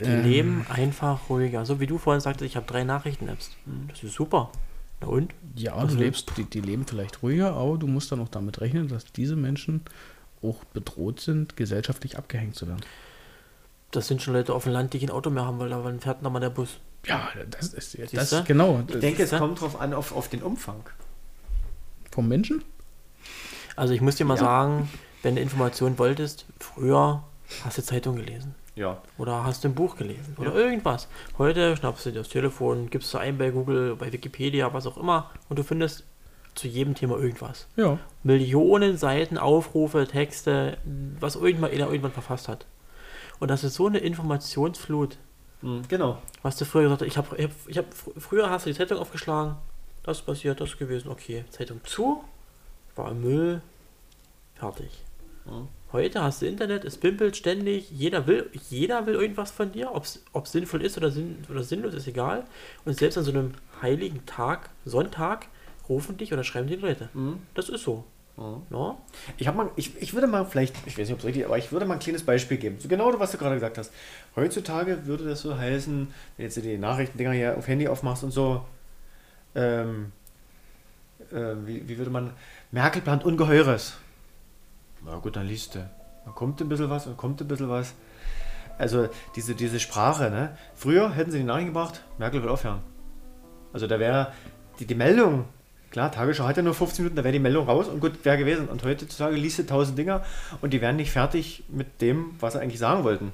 Die Ähm, leben einfach ruhiger. So wie du vorhin sagtest, ich habe drei Nachrichten-Apps. Mhm. Das ist super. Na und? Ja, Also- du lebst, die, die leben vielleicht ruhiger, aber du musst dann auch damit rechnen, dass diese Menschen auch bedroht sind, gesellschaftlich abgehängt zu werden. Das sind schon Leute auf dem Land, die kein Auto mehr haben, weil da wann fährt noch mal der Bus. Ja, das ist, das Siehste? ist genau. Ich denke, es kommt drauf an, auf, auf den Umfang. vom Menschen? Also ich muss dir mal Ja. sagen, wenn du Informationen wolltest, früher hast du Zeitung gelesen. Ja. Oder hast du ein Buch gelesen oder Ja. irgendwas. Heute schnappst du dir das Telefon, gibst du ein bei Google, bei Wikipedia, was auch immer und du findest zu jedem Thema irgendwas. Ja. Millionen Seiten, Aufrufe, Texte, was irgendwann irgendwann verfasst hat. Und das ist so eine Informationsflut. Mhm, genau. Was du früher gesagt hast, ich habe, ich hab, ich hab, fr- früher hast du die Zeitung aufgeschlagen, das ist passiert, das ist gewesen, okay. Zeitung zu, war im Müll, fertig. Mhm. Heute hast du Internet, es pimpelt ständig, jeder will, jeder will irgendwas von dir, ob es sinnvoll ist oder, sinn, oder sinnlos, ist egal. Und selbst an so einem heiligen Tag, Sonntag, rufen dich oder schreiben die Leute. Mhm. Das ist so. Mhm. Ja? Ich, hab mal, ich, ich würde mal vielleicht, ich weiß nicht, ob es richtig aber ich würde mal ein kleines Beispiel geben. So genau, was du gerade gesagt hast. Heutzutage würde das so heißen, wenn jetzt die Nachrichtendinger hier auf Handy aufmachst und so, ähm, äh, wie, wie würde man, Merkel plant Ungeheures. Na gut, dann liest du. Dann kommt ein bisschen was und kommt ein bisschen was. Also diese, diese Sprache, ne? Früher hätten sie die Nachrichten gebracht, Merkel will aufhören. Also da wäre die, die Meldung, klar, Tagesschau hat ja nur 15 Minuten, da wäre die Meldung raus und gut, wäre gewesen. Und heutzutage liest du tausend Dinger und die wären nicht fertig mit dem, was sie eigentlich sagen wollten.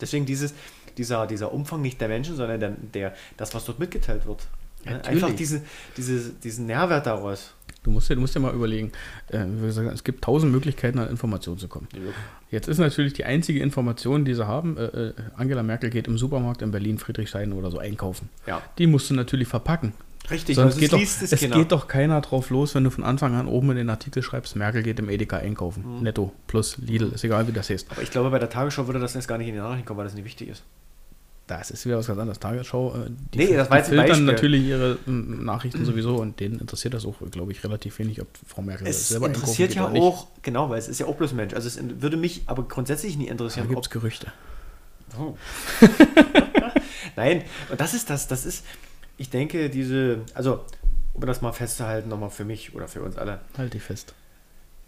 Deswegen dieses, dieser, dieser Umfang nicht der Menschen, sondern der, der, das, was dort mitgeteilt wird. Natürlich. Einfach diese, diese, diesen Nährwert daraus. Du musst dir, du musst dir mal überlegen, äh, wie gesagt, es gibt tausend Möglichkeiten, an Informationen zu kommen. Jetzt ist natürlich die einzige Information, die sie haben, äh, äh, Angela Merkel geht im Supermarkt in Berlin, Friedrichshain oder so einkaufen. Ja, Die musst du natürlich verpacken. Richtig. Sonst geht doch, liest es es keiner. geht doch keiner drauf los, wenn du von Anfang an oben in den Artikel schreibst, Merkel geht im Edeka einkaufen. Mhm. Netto plus Lidl, ist egal wie das heißt. Aber ich glaube, bei der Tagesschau würde das jetzt gar nicht in die Nachrichten kommen, weil das nicht wichtig ist. Das ist wieder was ganz anderes. Tagesschau, äh, die, Nee, das war die jetzt filtern Beispiel. natürlich ihre ähm, Nachrichten sowieso und denen interessiert das auch, glaube ich, relativ wenig, ob Frau Merkel Es selber interessiert ja auch, genau, weil es ist ja auch bloß Mensch. Also es würde mich aber grundsätzlich nie Da interessieren, gibt es Gerüchte. Oh. Nein, und das ist das, das ist, ich denke, diese, also, um das mal festzuhalten, nochmal für mich oder für uns alle. Halt dich fest.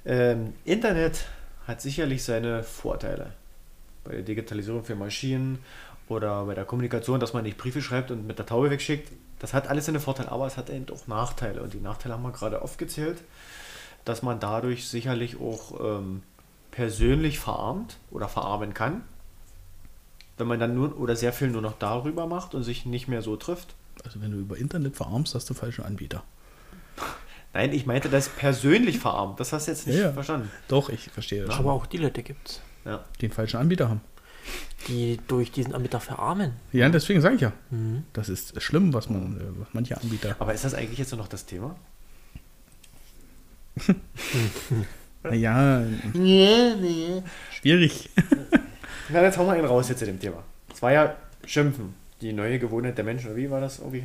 Ähm, Internet hat sicherlich seine Vorteile. Bei der Digitalisierung für Maschinen oder bei der Kommunikation, dass man nicht Briefe schreibt und mit der Taube wegschickt. Das hat alles seine Vorteile, aber es hat eben auch Nachteile. Und die Nachteile haben wir gerade aufgezählt, dass man dadurch sicherlich auch ähm, persönlich verarmt oder verarmen kann. Wenn man dann nur oder sehr viel nur noch darüber macht und sich nicht mehr so trifft. Also wenn du über Internet verarmst, hast du falschen Anbieter. Nein, ich meinte das persönlich verarmt. Das hast du jetzt nicht Ja, ja. verstanden. Doch, ich verstehe das. Aber auch die Leute gibt's, Ja. Den falschen Anbieter haben. die durch diesen Anbieter verarmen. Ja, deswegen sage ich ja. Mhm. Das ist schlimm, was man, äh, was manche Anbieter. Aber ist das eigentlich jetzt nur noch das Thema? Naja, schwierig. Na, jetzt hauen wir einen raus jetzt zu dem Thema. Es war ja Schimpfen. Die neue Gewohnheit der Menschen, oder wie war das irgendwie?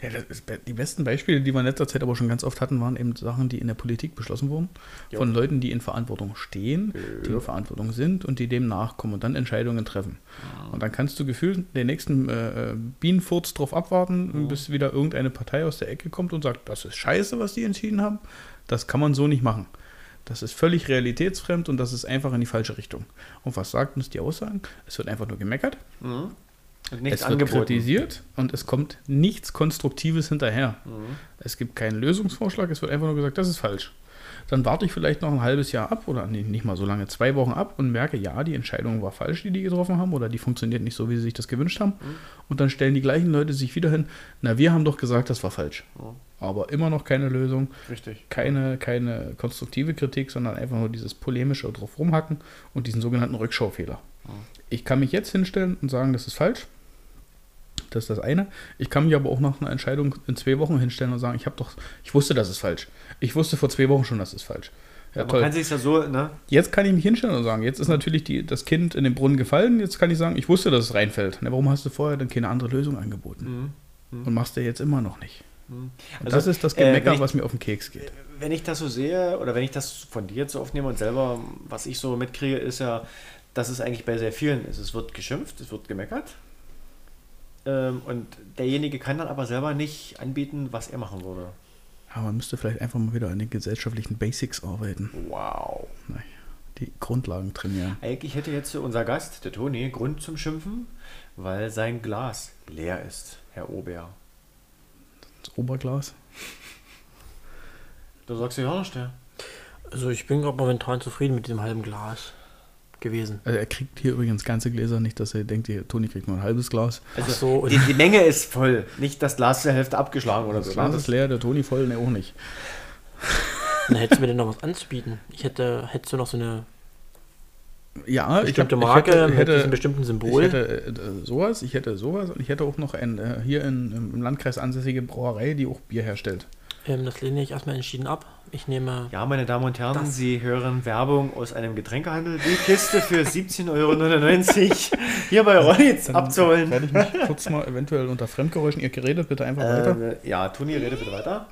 Ja, das die besten Beispiele, die wir in letzter Zeit aber schon ganz oft hatten, waren eben Sachen, die in der Politik beschlossen wurden. Jo. Von Leuten, die in Verantwortung stehen, die Ja. in Verantwortung sind und die dem nachkommen und dann Entscheidungen treffen. Und dann kannst du gefühlt den nächsten äh, äh, Bienenfurz drauf abwarten, bis wieder irgendeine Partei aus der Ecke kommt und sagt, das ist scheiße, was die entschieden haben. Das kann man so nicht machen. Das ist völlig realitätsfremd und das ist einfach in die falsche Richtung. Und was sagt uns die Aussagen? Es wird einfach nur gemeckert. Mhm. Nichts es wird angeboten. kritisiert und es kommt nichts Konstruktives hinterher. Mhm. Es gibt keinen Lösungsvorschlag, es wird einfach nur gesagt, das ist falsch. Dann warte ich vielleicht noch ein halbes Jahr ab oder nee, nicht mal so lange, zwei Wochen ab und merke, ja, die Entscheidung war falsch, die die getroffen haben oder die funktioniert nicht so, wie sie sich das gewünscht haben. Und dann stellen die gleichen Leute sich wieder hin, na, wir haben doch gesagt, das war falsch. Ja. Aber immer noch keine Lösung, Richtig. keine, keine konstruktive Kritik, sondern einfach nur dieses polemische drauf rumhacken und diesen sogenannten Rückschaufehler. Ich kann mich jetzt hinstellen und sagen, das ist falsch. Das ist das eine. Ich kann mich aber auch nach einer Entscheidung in zwei Wochen hinstellen und sagen, ich habe doch, ich wusste, das ist falsch. Ich wusste vor zwei Wochen schon, das ist falsch. Ja, man toll. kann sich ja so, ne? Jetzt kann ich mich hinstellen und sagen, jetzt ist natürlich die, das Kind in den Brunnen gefallen, jetzt kann ich sagen, ich wusste, dass es reinfällt. Na, warum hast du vorher dann keine andere Lösung angeboten? Mhm. Und machst du jetzt immer noch nicht. Mhm. Und Also, das ist das äh, Gemecker, wenn ich- was mir auf den Keks geht. Wenn ich das so sehe, oder wenn ich das von dir jetzt so aufnehme und selber, was ich so mitkriege, ist ja, dass es eigentlich bei sehr vielen ist. Es wird geschimpft, es wird gemeckert. Ähm, und derjenige kann dann aber selber nicht anbieten, was er machen würde. Aber man müsste vielleicht einfach mal wieder an den gesellschaftlichen Basics arbeiten. Wow. Die Grundlagen trainieren. Eigentlich hätte jetzt unser Gast, der Toni, Grund zum Schimpfen, weil sein Glas leer ist, Herr Ober. Das Oberglas. Da sagst du ja nicht, ja. Also ich bin gerade momentan zufrieden mit dem halben Glas gewesen. Also er kriegt hier übrigens ganze Gläser, nicht, dass er denkt, hier, Toni kriegt nur ein halbes Glas. Also so, die, die Menge ist voll. Nicht das Glas zur Hälfte abgeschlagen oder Das so. Glas ist leer, der Toni voll, ne, auch nicht. Dann hättest du mir denn noch was anzubieten. Ich hätte, hättest du noch so eine Ja, bestimmte ich, Marke hab, ich mit hätte, diesem bestimmten hätte, Symbol. ich hätte äh, sowas, ich hätte sowas und ich hätte auch noch ein, äh, hier in, im Landkreis ansässige Brauerei, die auch Bier herstellt. Ähm, das lehne ich erstmal entschieden ab. Ich nehme Ja, meine Damen und Herren, Das- Sie hören Werbung aus einem Getränkehandel. Die Kiste für 17,99 Euro hier bei Rolliz Dann abzuholen. werde ich mich kurz mal eventuell unter Fremdgeräuschen, ihr geredet bitte einfach weiter. Äh, ja, Toni, rede bitte weiter.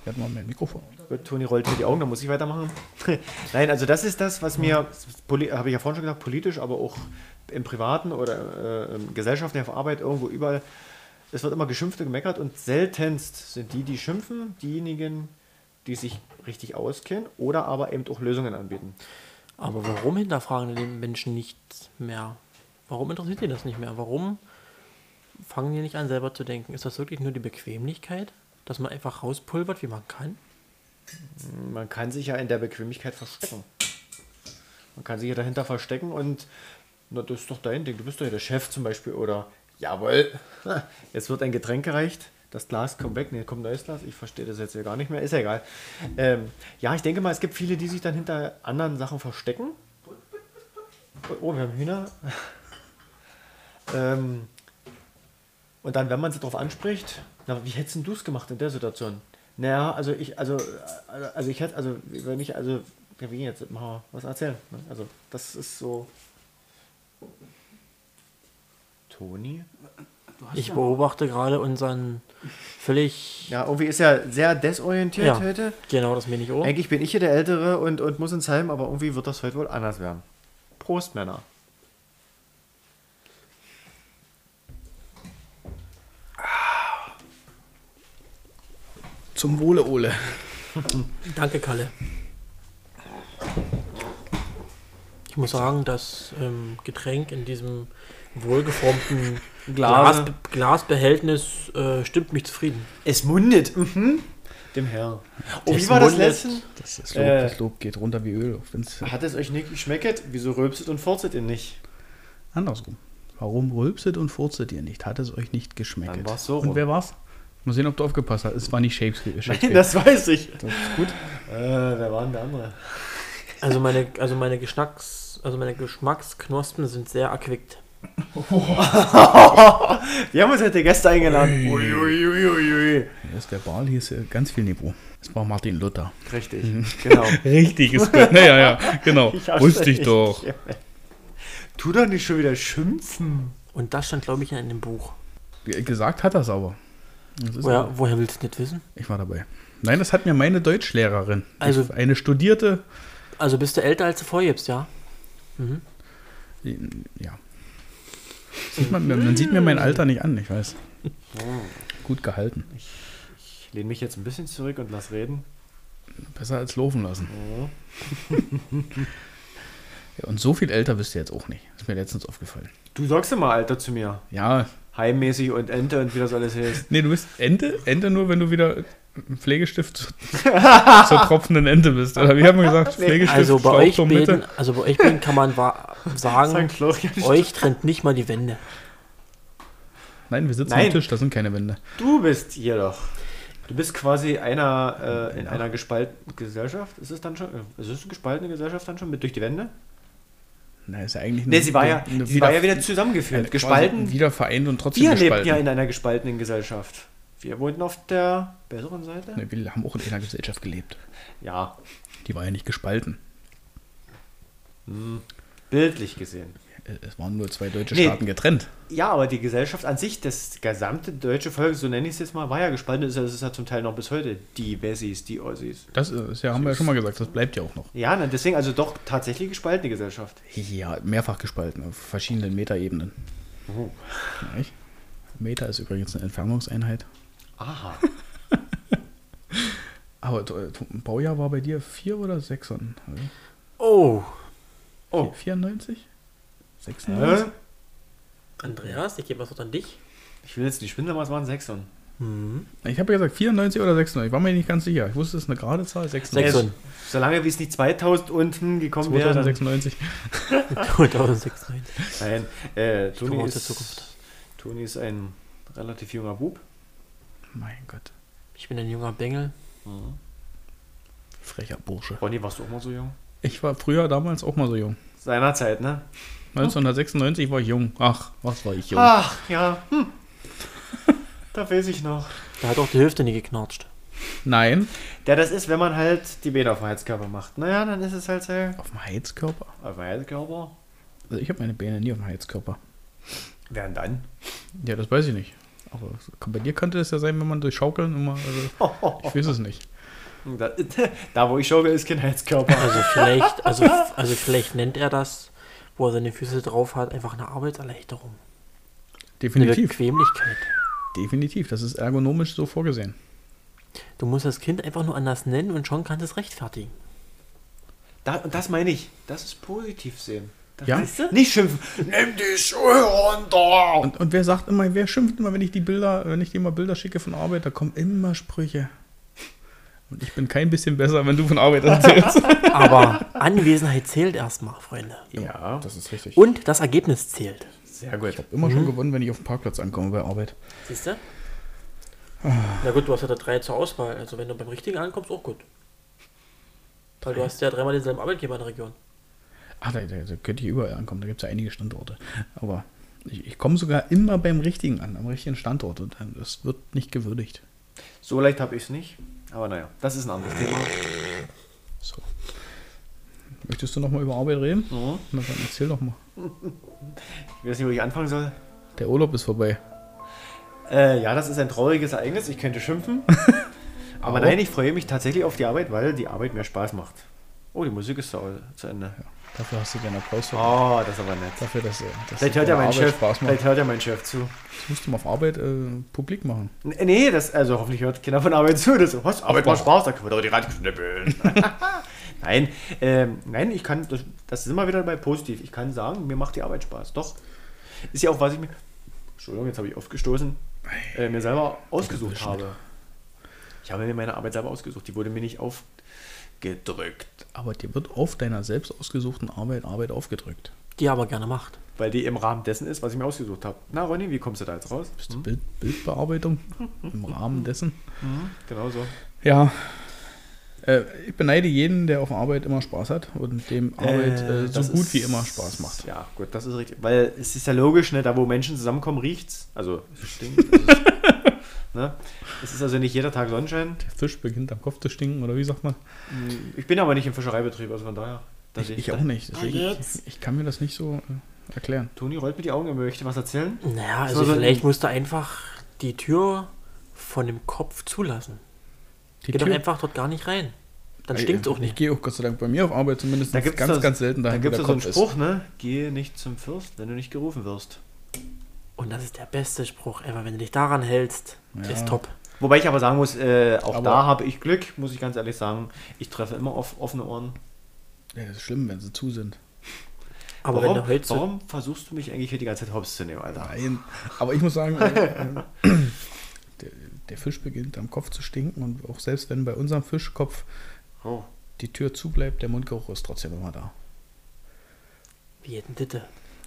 Ich werde mal mein Mikrofon. Gut, Toni rollt hier die Augen, dann muss ich weitermachen. Nein, also das ist das, was mir, habe ich ja vorhin schon gesagt, politisch, aber auch im Privaten oder äh, im Gesellschaftlichen, auf Arbeit, irgendwo überall, es wird immer geschimpft und gemeckert und seltenst sind die, die schimpfen, diejenigen, die sich richtig auskennen oder aber eben auch Lösungen anbieten. Aber warum hinterfragen die Menschen nicht mehr? Warum interessiert die das nicht mehr? Warum fangen die nicht an, selber zu denken? Ist das wirklich nur die Bequemlichkeit, dass man einfach rauspulvert, wie man kann? Man kann sich ja in der Bequemlichkeit verstecken. Man kann sich ja dahinter verstecken und na, das ist doch dein Ding. Du bist doch ja der Chef zum Beispiel oder jawohl, jetzt wird ein Getränk gereicht. Das Glas kommt weg, nee, kommt neues Glas. Ich verstehe das jetzt ja gar nicht mehr, ist ja egal. Ähm, ja, ich denke mal, es gibt viele, die sich dann hinter anderen Sachen verstecken. Oh, wir haben Hühner. ähm, und dann, wenn man sie darauf anspricht, na, wie hättest du es gemacht in der Situation? Naja, also ich, also, also ich hätte, also wenn ich, also, ja, wie jetzt, mal was erzählen. ne? Also das ist so. Toni? Ich beobachte gerade unseren völlig. Ja, irgendwie ist er sehr desorientiert Ja. heute. Genau, das mir nicht oh. Eigentlich bin ich hier der Ältere und, und muss ins Heim, aber irgendwie wird das heute wohl anders werden. Prost, Männer. Zum Wohle, Ole. Danke, Kalle. Ich muss sagen, das ähm, Getränk in diesem wohlgeformten Glas. Glas, Glasbehältnis äh, stimmt mich zufrieden. Es mundet. Mhm. Dem Herr. Oh, wie war das letzte? Das, das, Lob, Äh. das Lob geht runter wie Öl. Hat es euch nicht geschmeckt? Wieso rülpset und furzet ihr nicht? andersrum. Warum rülpset und furzet ihr nicht? Hat es euch nicht geschmeckt? Dann war's so Und rum. wer war's? Mal sehen, ob du aufgepasst hast. Es war nicht Shakespeare. Nein, Shakespeare. das weiß ich. das ist gut. Äh, wer war denn der andere? Also meine, also meine Geschmacks, also meine Geschmacksknospen sind sehr erquickt. Wir haben uns heute Gäste eingeladen. Ui, ui, ui, ui, ui. Das ist verbal hier ist ganz viel Niveau. Das war Martin Luther. Richtig, genau. Richtiges Bild. Naja, ja, genau. Ich Wusste ich doch. Tu doch nicht schon wieder schimpfen. Und das stand, glaube ich, in einem Buch. Gesagt hat er es aber. Ist Woher, woher willst du nicht wissen? Ich war dabei. Nein, das hat mir meine Deutschlehrerin. Also- eine studierte. Also bist du älter als du vorgibst, ja? Mhm. Ja. Sieht man, man sieht mir mein Alter nicht an, ich weiß. Gut gehalten. Ich lehne mich jetzt ein bisschen zurück und lass reden. Besser als laufen lassen. Ja, und so viel älter bist du jetzt auch nicht. Ist mir letztens aufgefallen. Du sagst immer Alter zu mir. Ja, Heimmäßig und Ente und wie das alles heißt. nee, du bist Ente, Ente nur, wenn du wieder Pflegestift zu- zur tropfenden Ente bist. Oder wie haben wir gesagt? Pflegestift, Also bei euch beiden, also bei euch beiden kann man sagen, euch trennt nicht mal die Wände. Nein, wir sitzen Nein. am Tisch, da sind keine Wände. Du bist hier doch. Du bist quasi einer äh, in einer gespaltenen Gesellschaft. Ist es dann schon? äh, Ist es eine gespaltene Gesellschaft dann schon mit durch die Wände? Na, ist ja eigentlich Nee, sie war ja, eine sie war ja wieder zusammengeführt. eine- Gespalten. Wieder vereint und trotzdem Wir gespalten. ja in einer gespaltenen Gesellschaft. Wir wohnten auf der besseren Seite. Ne, wir haben auch in einer Gesellschaft gelebt. Ja, Die war ja nicht gespalten. bildlich gesehen. Es waren nur zwei deutsche Nee. Staaten getrennt. Ja, aber die Gesellschaft an sich, das gesamte deutsche Volk, so nenne ich es jetzt mal, war ja gespalten. Das ist ja- zum Teil noch bis heute. Die Wessis, die Ossis. Das ist ja, haben wir ja schon mal gesagt, das bleibt ja auch noch. Ja, ne, deswegen also doch tatsächlich gespaltene Gesellschaft. Ja, mehrfach gespalten auf verschiedenen Metaebenen. Oh. Meta ist übrigens eine Entfernungseinheit. Aha. Aber äh, Baujahr war bei dir vier oder sechs? oder? Oh, Oh. 94? 96? Hä? Andreas, ich gebe was an dich. Ich will jetzt nicht schwindeln, was waren Sechsern? Mhm. Ich habe ja gesagt 94 oder 96. Ich war mir nicht ganz sicher. Ich wusste, es ist eine gerade Zahl. 96. Sechs und Solange wie es nicht 2000 unten gekommen wäre. dann- 2096. 2096. Nein, äh, Toni ist, Zukunft. Toni ist ein relativ junger Bub. Mein Gott. Ich bin ein junger Bengel. Frecher Bursche. Ronny, warst du auch mal so jung? Ich war früher damals auch mal so jung. Seinerzeit, ne? 1996 war ich jung. Ach, was war ich jung. Ach, ja. Hm. da weiß ich noch. Da hat auch die Hüfte nie geknatscht. Nein. Ja, das ist, wenn man halt die Beine auf dem Heizkörper macht. Naja, dann ist es halt so Auf dem Heizkörper? auf dem Heizkörper. Also ich habe meine Beine nie auf dem Heizkörper. Während dann? Ja, das weiß ich nicht. Aber bei dir könnte es ja sein, wenn man durch Schaukeln immer. Also, ich weiß es nicht. Da, da, wo ich schaukel, ist kein Heizkörper. Also vielleicht, also, also vielleicht nennt er das, wo er seine Füße drauf hat, einfach eine Arbeitserleichterung. Eine Definitiv. Bequemlichkeit. Definitiv. Das ist ergonomisch so vorgesehen. Du musst das Kind einfach nur anders nennen und schon kannst du es rechtfertigen. Da, und das meine ich. Das ist positiv sehen. Das Ja. Weißt du? Nicht schimpfen. Nimm die Schuhe runter. Und, und wer sagt immer, wer schimpft immer, wenn ich die Bilder, wenn ich dir mal Bilder schicke von Arbeit, da kommen immer Sprüche. Und ich bin kein bisschen besser, wenn du von Arbeit erzählst. Aber Anwesenheit zählt erstmal, Freunde. Ja, das ist richtig. Und das Ergebnis zählt. sehr gut. immer schon gewonnen, wenn ich auf dem Parkplatz ankomme bei Arbeit. Siehst du? Na gut, du hast ja da drei zur Auswahl. Also wenn du beim richtigen ankommst, auch gut. Weil du hast ja dreimal denselben Arbeitgeber in der Region. Ah, da, da, da könnte ich überall ankommen. Da gibt es ja einige Standorte. Aber ich, ich komme sogar immer beim richtigen an, am richtigen Standort. Und das wird nicht gewürdigt. So leicht habe ich es nicht. Aber naja, das ist ein anderes Thema. So. Möchtest du noch mal über Arbeit reden? Mhm. Na dann erzähl doch mal. Ich weiß nicht, wo ich anfangen soll. Der Urlaub ist vorbei. Äh, ja, das ist ein trauriges Ereignis. Ich könnte schimpfen. Aber Aber- nein, ich freue mich tatsächlich auf die Arbeit, weil die Arbeit mehr Spaß macht. Oh, die Musik ist zu, zu Ende. Dafür hast du den Applaus verdient. Oh, das ist aber nett. Dafür, dass, dass Vielleicht hört ja mein Chef, vielleicht hört ja mein Chef zu. Das musst du mal auf Arbeit äh, publik machen. Nee, das, also hoffentlich hört keiner von Arbeit zu. Das, was? Arbeit macht. Spaß, da können wir doch die Radio schnippeln. nein, ähm, nein, ich kann, das, das ist immer wieder bei positiv. Ich kann sagen, mir macht die Arbeit Spaß. Doch. Ist ja auch, was ich mir, Entschuldigung, jetzt habe ich aufgestoßen, äh, mir selber ausgesucht habe. Ich habe mir meine Arbeit selber ausgesucht. Die wurde mir nicht aufgedrückt, Aber dir wird auf deiner selbst ausgesuchten Arbeit Arbeit aufgedrückt. Die er aber gerne macht. weil die im Rahmen dessen ist, was ich mir ausgesucht habe. Na, Ronny, wie kommst du da jetzt raus? Bist du Hm? Bild, Bildbearbeitung im Rahmen dessen? Genau so. Ja. Äh, ich beneide jeden, der auf Arbeit immer Spaß hat und dem Arbeit äh, so das gut ist- wie immer Spaß macht. Ja, gut, das ist richtig. Weil es ist ja logisch, ne, da wo Menschen zusammenkommen, riecht's. Also es stinkt. Also, es, ne? es ist also nicht jeder Tag Sonnenschein. Der Fisch beginnt am Kopf zu stinken, oder wie sagt man? Ich bin aber nicht im Fischereibetrieb, also von daher. da Ich, sehe ich auch nicht. Deswegen, Ah, ich, jetzt? ich kann mir das nicht so äh, erklären. Toni rollt mit die Augen, er möchte was erzählen. Naja, So, also so- vielleicht musst du einfach die Tür von dem Kopf zulassen. Die Geh doch Tür- einfach dort gar nicht rein. Dann stinkt es auch Ich nicht. gehe auch Gott sei Dank bei mir auf Arbeit zumindest Da gibt's ganz, das- ganz selten Da dahin, gibt es so einen Spruch, ne? Geh nicht zum Fürst, wenn du nicht gerufen wirst. Und das ist der beste Spruch ever. Wenn du dich daran hältst, Ja. ist top. Wobei ich aber sagen muss, äh, auch Aber- da habe ich Glück, muss ich ganz ehrlich sagen. Ich treffe immer auf offene Ohren. Ja, das ist schlimm, wenn sie zu sind. Aber warum, wenn du heute so warum versuchst du mich eigentlich hier die ganze Zeit hops zu nehmen, Alter? Nein, aber ich muss sagen, äh, äh, der, der Fisch beginnt am Kopf zu stinken und auch selbst wenn bei unserem Fischkopf Oh. die Tür zubleibt, der Mundgeruch ist trotzdem immer da. wie jeden Ditte.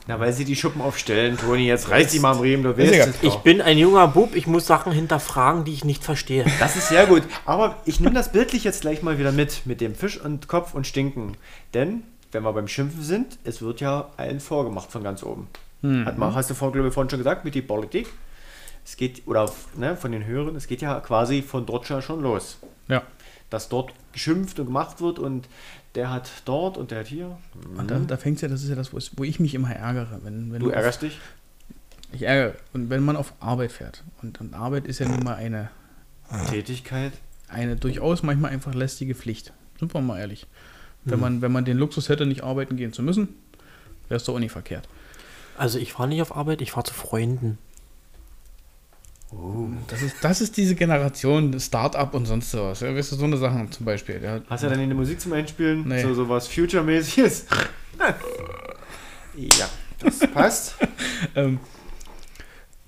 Na, weil sie die Schuppen aufstellen, Toni, jetzt reiß dich mal am Riemen, du weißt es Ich doch. bin ein junger Bub, ich muss Sachen hinterfragen, die ich nicht verstehe. Das ist sehr gut. Aber ich nehme das bildlich jetzt gleich mal wieder mit, mit dem Fisch und Kopf und Stinken. Denn, wenn wir beim Schimpfen sind, es wird ja allen vorgemacht von ganz oben. Hat mal, hast du vor, glaube ich, vorhin schon gesagt, mit der Politik. Es geht, oder ne, von den Höheren, es geht ja quasi von dort schon schon los. Ja. Dass dort geschimpft und gemacht wird und der hat dort und der hat hier. Und da, da fängt ja, das ist ja das, wo, es- wo ich mich immer ärgere. Wenn, wenn Du auf- ärgerst dich? Ich ärgere. Und wenn man auf Arbeit fährt. Und, und Arbeit ist ja nun mal eine, Tätigkeit. eine durchaus manchmal einfach lästige Pflicht. Sind wir mal ehrlich. Wenn, Hm. man, wenn man den Luxus hätte, nicht arbeiten gehen zu müssen, wäre es doch auch nicht verkehrt. Also ich fahre nicht auf Arbeit, ich fahre zu Freunden. Das ist, das ist diese Generation Start-up und sonst sowas. Ja, weißt du, so eine Sachen zum Beispiel. Ja, Hast du dann eine Musik zum Einspielen? Nee. So, so was Future-mäßiges? ja, das passt. Ähm,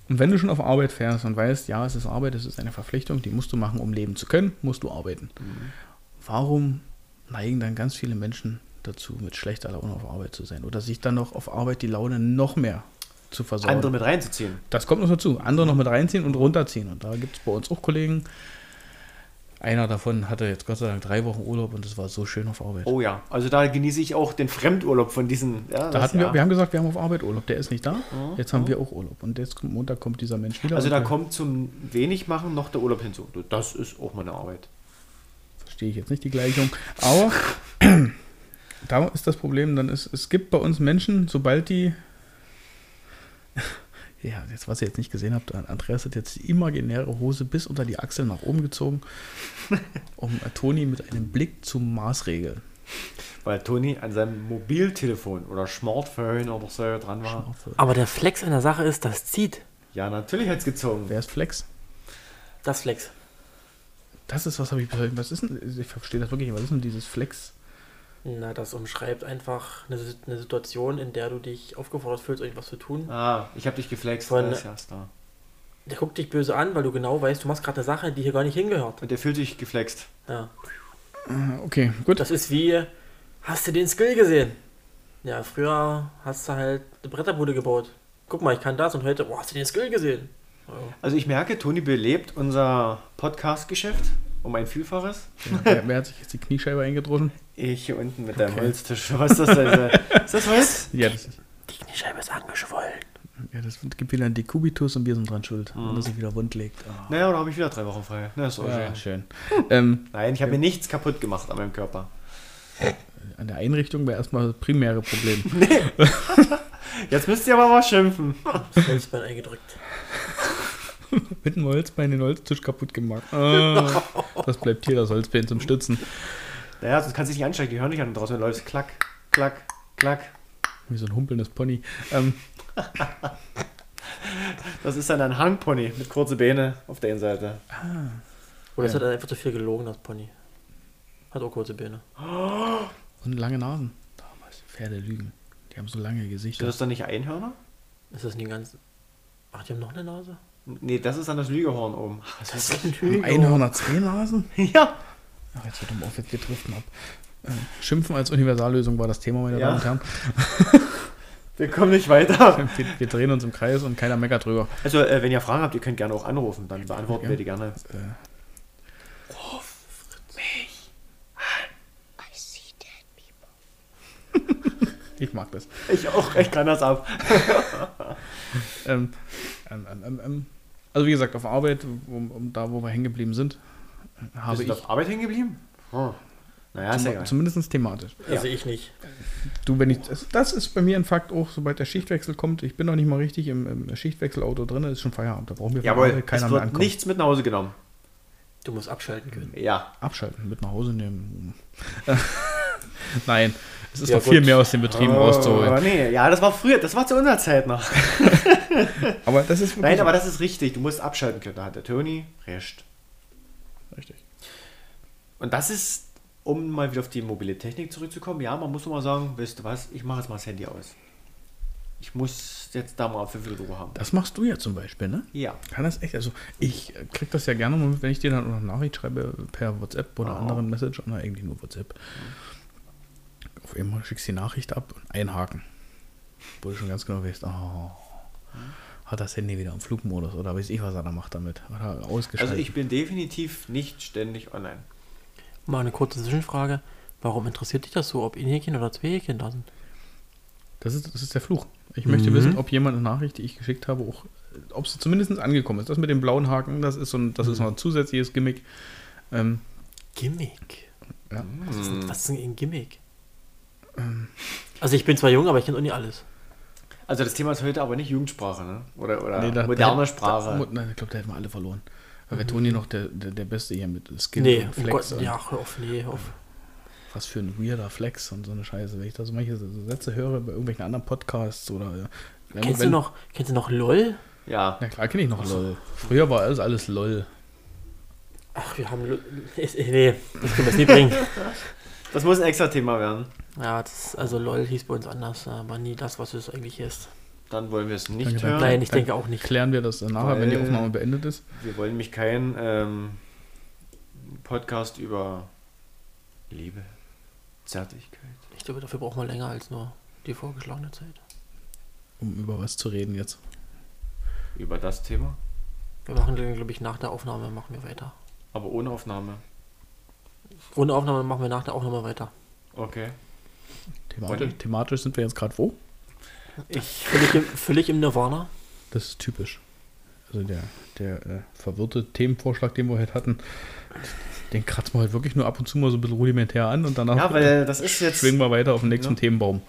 und wenn du schon auf Arbeit fährst und weißt, ja, es ist Arbeit, es ist eine Verpflichtung, die musst du machen, um leben zu können, musst du arbeiten. Warum neigen dann ganz viele Menschen dazu, mit schlechter Laune auf Arbeit zu sein oder sich dann noch auf Arbeit die Laune noch mehr zu versorgen? Andere mit reinzuziehen. Das kommt noch dazu. Andere noch mit reinziehen und runterziehen. Und da gibt es bei uns auch Kollegen. Einer davon hatte jetzt Gott sei Dank drei Wochen Urlaub und es war so schön auf Arbeit. Oh ja, also da genieße ich auch den Fremdurlaub von diesen. Ja, Da hatten ja. wir, wir haben gesagt, wir haben auf Arbeit Urlaub. Der ist nicht da. Jetzt haben wir auch Urlaub. Und jetzt kommt, Montag kommt dieser Mensch wieder. Also da kommt zum wenig machen noch der Urlaub hinzu. Das ist auch meine Arbeit. verstehe ich jetzt nicht die Gleichung. Aber da ist das Problem, dann ist, es gibt bei uns Menschen, sobald die. Ja, jetzt, was ihr jetzt nicht gesehen habt, Andreas hat jetzt die imaginäre Hose bis unter die Achsel nach oben gezogen, um Toni mit einem Blick zu maßregeln. Weil Toni an seinem Mobiltelefon oder Smartphone oder so dran war. Aber der Flex an der Sache ist, das zieht. Ja, natürlich hat es gezogen. Wer ist Flex? Das Flex. Das ist, was habe ich bis heute- Was ist denn, ich verstehe das wirklich nicht, was ist denn dieses Flex? Na, das umschreibt einfach eine, eine Situation, in der du dich aufgefordert fühlst, irgendwas zu tun. Ah, ich habe dich geflext. Von- das ist ja da. Der guckt dich böse an, weil du genau weißt, du machst gerade eine Sache, die hier gar nicht hingehört. Und der fühlt sich geflext. Ja. Ah, Okay, gut. Das ist wie, hast du den Skill gesehen? Ja, früher hast du halt eine Bretterbude gebaut. Guck mal, ich kann das und heute, oh, hast du den Skill gesehen? Also ich merke, Toni belebt unser Podcast-Geschäft um ein Vielfaches. wer, wer hat sich jetzt die Kniescheibe eingedroschen? Ich hier unten mit deinem Okay. Holztisch. Was ist das denn? ist das Holz? Ja, das, ist, Die Kniescheibe ist angeschwollen. ja, das gibt wieder einen Dekubitus und wir sind dran schuld, Mhm. wenn er sich wieder wund legt. Ah. Naja, oder habe ich wieder drei Wochen frei? Na, ist auch Ja, schön. schön. ähm, Nein, ich habe mir nichts kaputt gemacht an meinem Körper. an der Einrichtung wäre erstmal das primäre Problem. Jetzt müsst ihr aber mal schimpfen. Das Holzbein eingedrückt. Mit dem Holzbein den Holztisch kaputt gemacht. Ah, das bleibt hier das Holzbein zum Stützen. Naja, sonst kannst du dich nicht ansteigen, die hören nicht an. Und draußen läuft es klack, klack, klack. Wie so ein humpelndes Pony. Ähm, Das ist dann ein Hangpony mit kurzen Beine auf der einen Seite. Oder es Ja. hat einfach zu viel gelogen, das Pony. Hat auch kurze Beine. und lange Nasen. Damals. Pferde lügen. Die haben so lange Gesichter. Sind das dann nicht Einhörner? Ist das nie ganz. Ach, die haben noch eine Nase? Nee, das ist dann das Lügehorn oben. Das ist ein Haben Lüge. Einhörner zwei Nasen? Ja. Ach, jetzt wird um auf, jetzt wir driften ab. Äh, Schimpfen als Universallösung war das Thema, meine Ja. Damen und Herren. Wir kommen nicht weiter. Wir, wir drehen uns im Kreis und keiner meckert drüber. Also, äh, wenn ihr Fragen habt, ihr könnt gerne auch anrufen. Dann beantworten Ja. wir die gerne. Äh, ich mag das. Ich auch. Ich kann das ab. Ähm, ähm, ähm, ähm, ähm. Also wie gesagt, auf Arbeit, um, um da wo wir hängen geblieben sind, habe Bist ich du auf Arbeit hängen geblieben? Oh. Naja, ist ja zum, zumindest thematisch. Also ich nicht. Du, wenn ich, das, das ist bei mir ein Fakt auch, sobald der Schichtwechsel kommt, ich bin noch nicht mal richtig im, im Schichtwechselauto drin, ist schon Feierabend, da brauchen wir Jawohl, Arbeit keiner es mehr wird ankommen. nichts mit nach Hause genommen. Du musst abschalten können. Ja. Abschalten, mit nach Hause nehmen. Nein, es ist Ja, noch viel gut. mehr aus den Betrieben Oh, rauszuholen. nee, ja, das war früher, das war zu unserer Zeit noch. Aber das ist Nein, aber das ist richtig. Du musst abschalten können. Da hat der Tony recht. richtig. Und das ist, um mal wieder auf die mobile Technik zurückzukommen, ja, man muss doch mal sagen, weißt du was, ich mache jetzt mal das Handy aus. Ich muss jetzt da mal fünf Minuten Ruhe haben. Das machst du ja zum Beispiel, ne? Ja. Kann das echt? Also ich krieg das ja gerne mal mit, wenn ich dir dann noch eine Nachricht schreibe per WhatsApp oder Oh. anderen Messenger, na eigentlich nur WhatsApp. Auf einmal schickst du die Nachricht ab und einhaken. Wo du schon ganz genau weißt, oh, hat das Handy wieder im Flugmodus oder weiß ich, was er da macht damit. Oder ausgeschaltet. Also ich bin definitiv nicht ständig online. Mal eine kurze Zwischenfrage. Warum interessiert dich das so, ob Häkchen oder zwei Häkchen da sind? das, ist, das ist der Fluch. Ich möchte Mhm. wissen, ob jemand eine Nachricht, die ich geschickt habe, auch, ob sie zumindest angekommen ist. Das mit dem blauen Haken, das ist so ein, das ist noch ein zusätzliches Gimmick. Ähm, Gimmick. ja. Was ist, denn, was ist denn ein Gimmick? Also ich bin zwar jung, aber ich kenne auch nicht alles. Also das Thema ist heute aber nicht Jugendsprache, ne? Oder, oder Nee, da- moderne da- Sprache. Da, nein, ich glaube, da hätten wir alle verloren. Weil wäre Toni noch der, der, der Beste hier mit Skill Nee, und Flex. Gott, und ja, hör auf, nee, hör auf. Was für ein weirder Flex und so eine Scheiße. Wenn ich da so manche so Sätze höre bei irgendwelchen anderen Podcasts oder. Ja, Kennst wenn- du noch, kennst du noch LOL? ja. Ja, klar, kenne ich noch LOL. Früher war alles, alles LOL. Ach, wir haben. Nee, das können wir jetzt nie bringen. Das muss ein extra Thema werden. Ja, das, also LOL hieß bei uns anders, aber nie das, was es eigentlich ist. Dann wollen wir es nicht Danke, hören. Nein, ich Dann denke auch nicht. Klären wir das nachher, wenn die Aufnahme beendet ist. Wir wollen nämlich keinen ähm, Podcast über Liebe, Zärtlichkeit. Ich glaube, dafür braucht man länger als nur die vorgeschlagene Zeit. Um über was zu reden jetzt. Über das Thema, Wir machen, glaube ich, nach der Aufnahme machen wir weiter. aber ohne Aufnahme. Ohne Aufnahme machen wir nach der Aufnahme weiter. Okay. Thematisch, thematisch sind wir jetzt gerade wo? Ich, Völlig im, völlig im Nirvana. Das ist typisch. Also der, der äh, verwirrte Themenvorschlag, den wir heute hatten, den kratzen wir heute wirklich nur ab und zu mal so ein bisschen rudimentär an und danach ja, weil das ist jetzt. schwingen wir weiter auf den nächsten Ja. Themenbaum.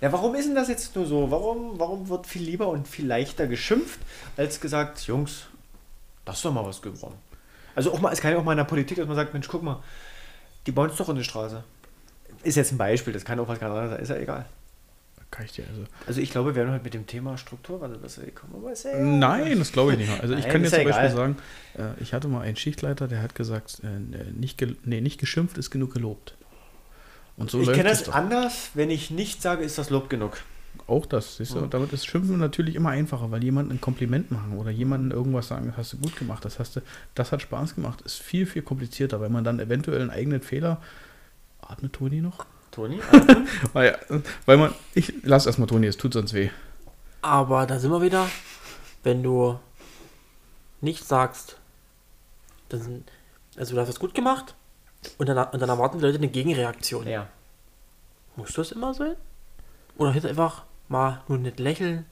Ja, warum ist denn das jetzt nur so? Warum, warum wird viel lieber und viel leichter geschimpft, als gesagt, Jungs, das ist doch mal was geworden? Also auch mal, es kann ja auch mal in der Politik, dass man sagt, Mensch, guck mal, die bauen es doch in die Straße. Ist jetzt ein Beispiel, das kann auch was ganz anderes sein, ist ja egal. Kann ich dir also. Also ich glaube, wir werden heute mit dem Thema Strukturwandel besser gekommen. Aber ist ja egal. Nein, das glaube ich nicht. Also ich Nein, kann ist jetzt zum ja Beispiel egal. sagen, äh, ich hatte mal einen Schichtleiter, der hat gesagt, äh, nicht, nee, nicht geschimpft ist genug gelobt. Und so ich kenne das doch. anders, wenn ich nicht sage, ist das Lob genug. Auch das, siehst du, damit ist Schimpfen natürlich immer einfacher, weil jemanden ein Kompliment machen oder jemanden irgendwas sagen, das hast du gut gemacht, das hast du, das hat Spaß gemacht, ist viel, viel komplizierter, weil man dann eventuell einen eigenen Fehler. Atmet Toni noch? Toni? Weil, weil man, ich lass erstmal Toni, es tut sonst weh. Aber da sind wir wieder, wenn du nicht sagst, sind, also du hast es gut gemacht und dann, und dann erwarten die Leute eine Gegenreaktion. ja. Muss das immer sein? Oder hätte einfach mal nur nicht lächeln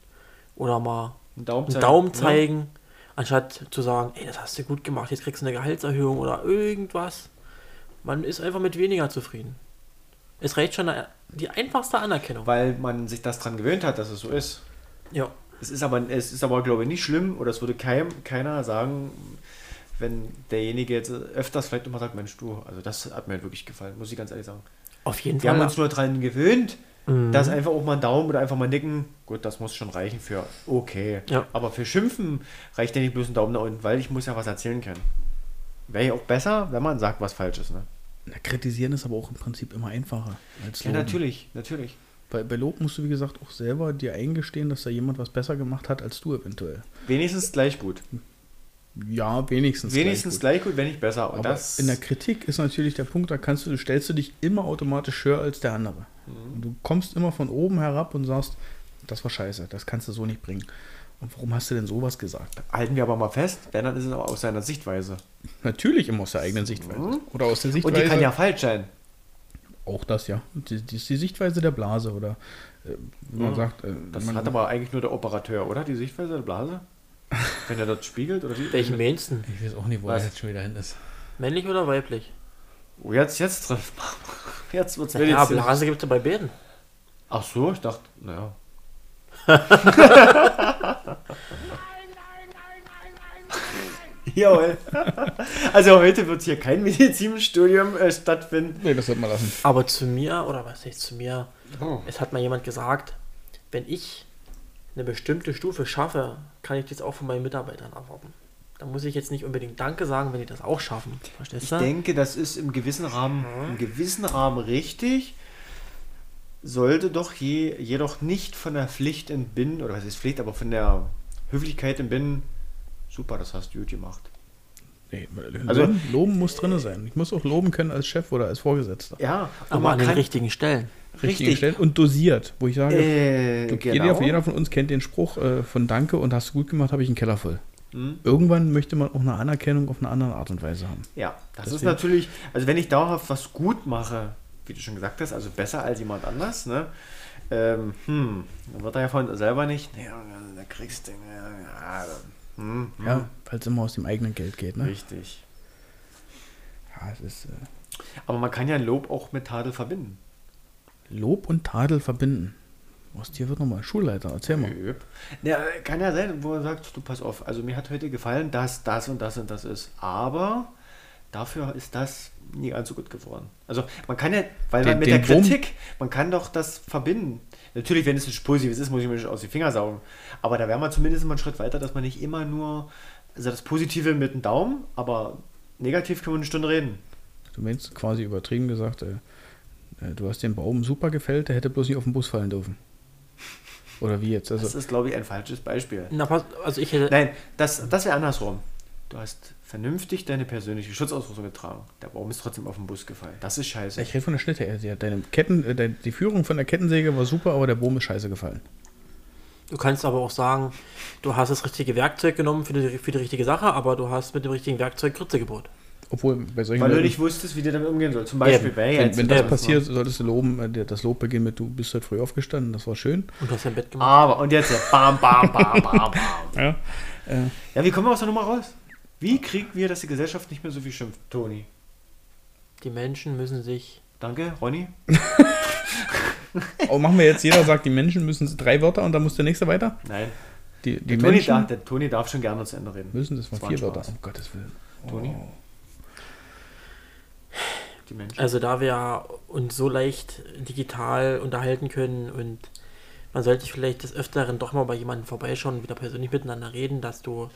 oder mal Einen Daumen einen zeigen. Daumen zeigen, anstatt zu sagen, ey, das hast du gut gemacht, jetzt kriegst du eine Gehaltserhöhung oder irgendwas. Man ist einfach mit weniger zufrieden. Es reicht schon die einfachste Anerkennung. Weil man sich das dran gewöhnt hat, dass es so ist. Ja. Es ist aber, es ist aber glaube ich, nicht schlimm oder es würde kein, keiner sagen, wenn derjenige jetzt öfters vielleicht nochmal sagt, Mensch, du, also das hat mir halt wirklich gefallen, muss ich ganz ehrlich sagen. Auf jeden Wir Fall. haben uns nur dran gewöhnt, Mhm. dass einfach auch mal ein Daumen oder einfach mal nicken, gut, das muss schon reichen für okay. Ja. Aber für Schimpfen reicht ja nicht bloß ein Daumen nach unten, weil ich muss ja was erzählen können. Wäre ja auch besser, wenn man sagt, was falsch ist. Ne? Na, kritisieren ist aber auch im Prinzip immer einfacher als Ja, loben. natürlich, natürlich. Bei, bei Lob musst du, wie gesagt, auch selber dir eingestehen, dass da jemand was besser gemacht hat als du eventuell. Wenigstens gleich gut. Ja, wenigstens. Wenigstens gleich gleich gut, wenn nicht besser. Und gut. Aber das, in der Kritik ist natürlich der Punkt, da kannst du, stellst du dich immer automatisch höher als der andere. Mhm. Und du kommst immer von oben herab und sagst, das war scheiße, das kannst du so nicht bringen. Und warum hast du denn sowas gesagt? halten wir aber mal fest, wenn dann ist es aber aus seiner Sichtweise. Natürlich immer aus der eigenen Sichtweise. Mhm. Oder aus der Und Sichtweise. die kann ja falsch sein. Auch das, ja. Die, die ist die Sichtweise der Blase oder äh, wie man Ja, sagt. Äh, Das man, hat aber eigentlich nur der Operateur, oder? Die Sichtweise der Blase? Wenn er dort spiegelt oder wie? Welchen meinst du? Ich weiß auch nicht, wo Was? er jetzt schon wieder hin ist. Männlich oder weiblich? Oh, jetzt, jetzt trifft Jetzt wird's Ja. Blase gibt es ja bei beiden. Ach so, ich dachte, naja. Jawohl. Also heute wird hier kein Medizinstudium äh, stattfinden. Nee, das wird man lassen. Aber zu mir, oder was heißt zu mir, Oh. es hat mal jemand gesagt, wenn ich eine bestimmte Stufe schaffe, kann ich das auch von meinen Mitarbeitern erwarten. Da muss ich jetzt nicht unbedingt Danke sagen, wenn die das auch schaffen. Verstehst Ich du? denke, das ist im gewissen Rahmen, im gewissen Rahmen richtig. Sollte doch je, jedoch nicht von der Pflicht entbinden, oder was ist Pflicht, aber von der Höflichkeit entbinden. Super, das hast du gut gemacht. Nee, Also- loben, loben muss drin sein. Ich muss auch loben können als Chef oder als Vorgesetzter. Ja, Aber man an den kann, richtigen Stellen. Richtig Richtig. gestellt und dosiert, wo ich sage, Äh, du, genau. jeder, jeder von uns kennt den Spruch äh, von Danke und hast du gut gemacht, habe ich einen Keller voll. Hm? Irgendwann möchte man auch eine Anerkennung auf eine andere Art und Weise haben. Ja, das ist Deswegen- natürlich, also wenn ich dauerhaft was gut mache, wie du schon gesagt hast, also besser als jemand anders, ne? Ähm, hm, dann wird er ja von selber nicht, ja, da kriegst du, ja, ja, hm, hm, Ja, weil es immer aus dem eigenen Geld geht. Ne? richtig. Ja, es ist äh, Aber man kann ja Lob auch mit Tadel verbinden. Lob und Tadel verbinden. Aus dir wird nochmal Schulleiter, erzähl mal. Ja, kann ja sein, wo er sagt, du pass auf, also mir hat heute gefallen, dass das und das und das ist, aber dafür ist das nie ganz so gut geworden. Also man kann ja, weil Den- man mit der Kritik, man kann doch das verbinden. Natürlich, wenn es nicht Positives ist, muss ich mir nicht aus die Finger saugen. Aber da wäre man zumindest mal einen Schritt weiter, dass man nicht immer nur, also das Positive mit dem Daumen, aber negativ können wir eine Stunde reden. Du meinst quasi übertrieben gesagt, äh, äh, du hast den Baum super gefällt, der hätte bloß nicht auf den Bus fallen dürfen. Oder wie jetzt? Das Also, ist, glaube ich, ein falsches Beispiel. Na, also ich hätte. Nein, das, das wäre andersrum. Du hast vernünftig deine persönliche Schutzausrüstung getragen. Der Baum ist trotzdem auf den Bus gefallen. Das ist scheiße. ich rede von der Schnitte. her. Ja, Deine Ketten, äh, dein- die Führung von der Kettensäge war super, aber der Baum ist scheiße gefallen. Du kannst aber auch sagen, du hast das richtige Werkzeug genommen für die, für die richtige Sache, aber du hast mit dem richtigen Werkzeug Grütze gebaut. Obwohl bei solchen Weil du Leuten- nicht wusstest, wie dir damit umgehen soll. Zum Beispiel, Eben. wer wenn, jetzt- wenn das Ja, passiert, solltest du loben. äh, Das Lob beginnt mit, du bist heute früh aufgestanden, das war schön. Und du hast dein Bett gemacht. Aber, und jetzt ja, bam, bam, bam, bam, bam. Ja. Äh, Ja, wie kommen wir aus der Nummer raus? Wie kriegen wir, dass die Gesellschaft nicht mehr so viel schimpft, Toni? Die Menschen müssen sich. Danke, Ronny. oh, machen wir jetzt, jeder sagt, die Menschen müssen drei Wörter und dann muss der nächste weiter. Nein, Die, die der Toni, Menschen darf, der Toni darf schon gerne zu Ende reden. müssen, das waren war vier Wörter, um Gottes Willen. Toni? Oh. Die Menschen. Also da wir uns so leicht digital unterhalten können und man sollte vielleicht des Öfteren doch mal bei jemandem vorbeischauen und wieder persönlich miteinander reden, dass du,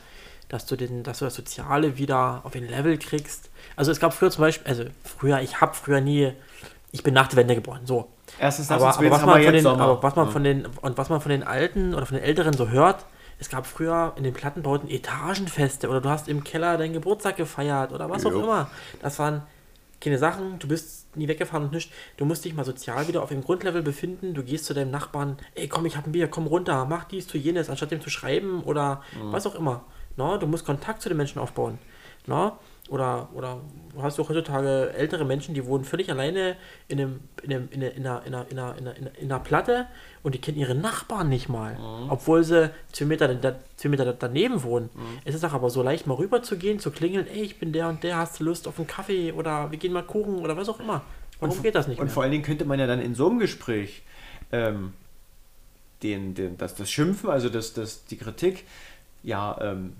dass du den, dass du das Soziale wieder auf ein Level kriegst. Also es gab früher zum Beispiel, also früher, ich habe früher nie, ich bin nach der Wende geboren, so. Erstens das Aber, aber, was man von den, Sommer. aber was man Ja. von den und was man von den Alten oder von den Älteren so hört, es gab früher in den Plattenbauten Etagenfeste oder du hast im Keller deinen Geburtstag gefeiert oder was auch Jo. immer. Das waren keine Sachen, du bist nie weggefahren und nicht. Du musst dich mal sozial wieder auf dem Grundlevel befinden. Du gehst zu deinem Nachbarn, ey komm, ich hab ein Bier, komm runter, mach dies, tu jenes, anstatt dem zu schreiben oder Mhm. was auch immer. No, du musst Kontakt zu den Menschen aufbauen. No? Oder, oder du hast auch heutzutage ältere Menschen, die wohnen völlig alleine in, einem, in, einem, in, einer, in, einer, in, einer, in, einer, in, einer, in einer Platte und die kennen ihre Nachbarn nicht mal. Obwohl sie zwei Meter, da, zwei Meter daneben wohnen. Es ist doch aber so leicht, mal rüber zu gehen, zu klingeln, ey, ich bin der und der, hast du Lust auf einen Kaffee oder wir gehen mal Kuchen oder was auch immer. Warum Und- geht das nicht Und mehr? vor allen Dingen könnte man ja dann in so einem Gespräch ähm, den, den, das, das Schimpfen, also das, das, die Kritik, ja, ähm,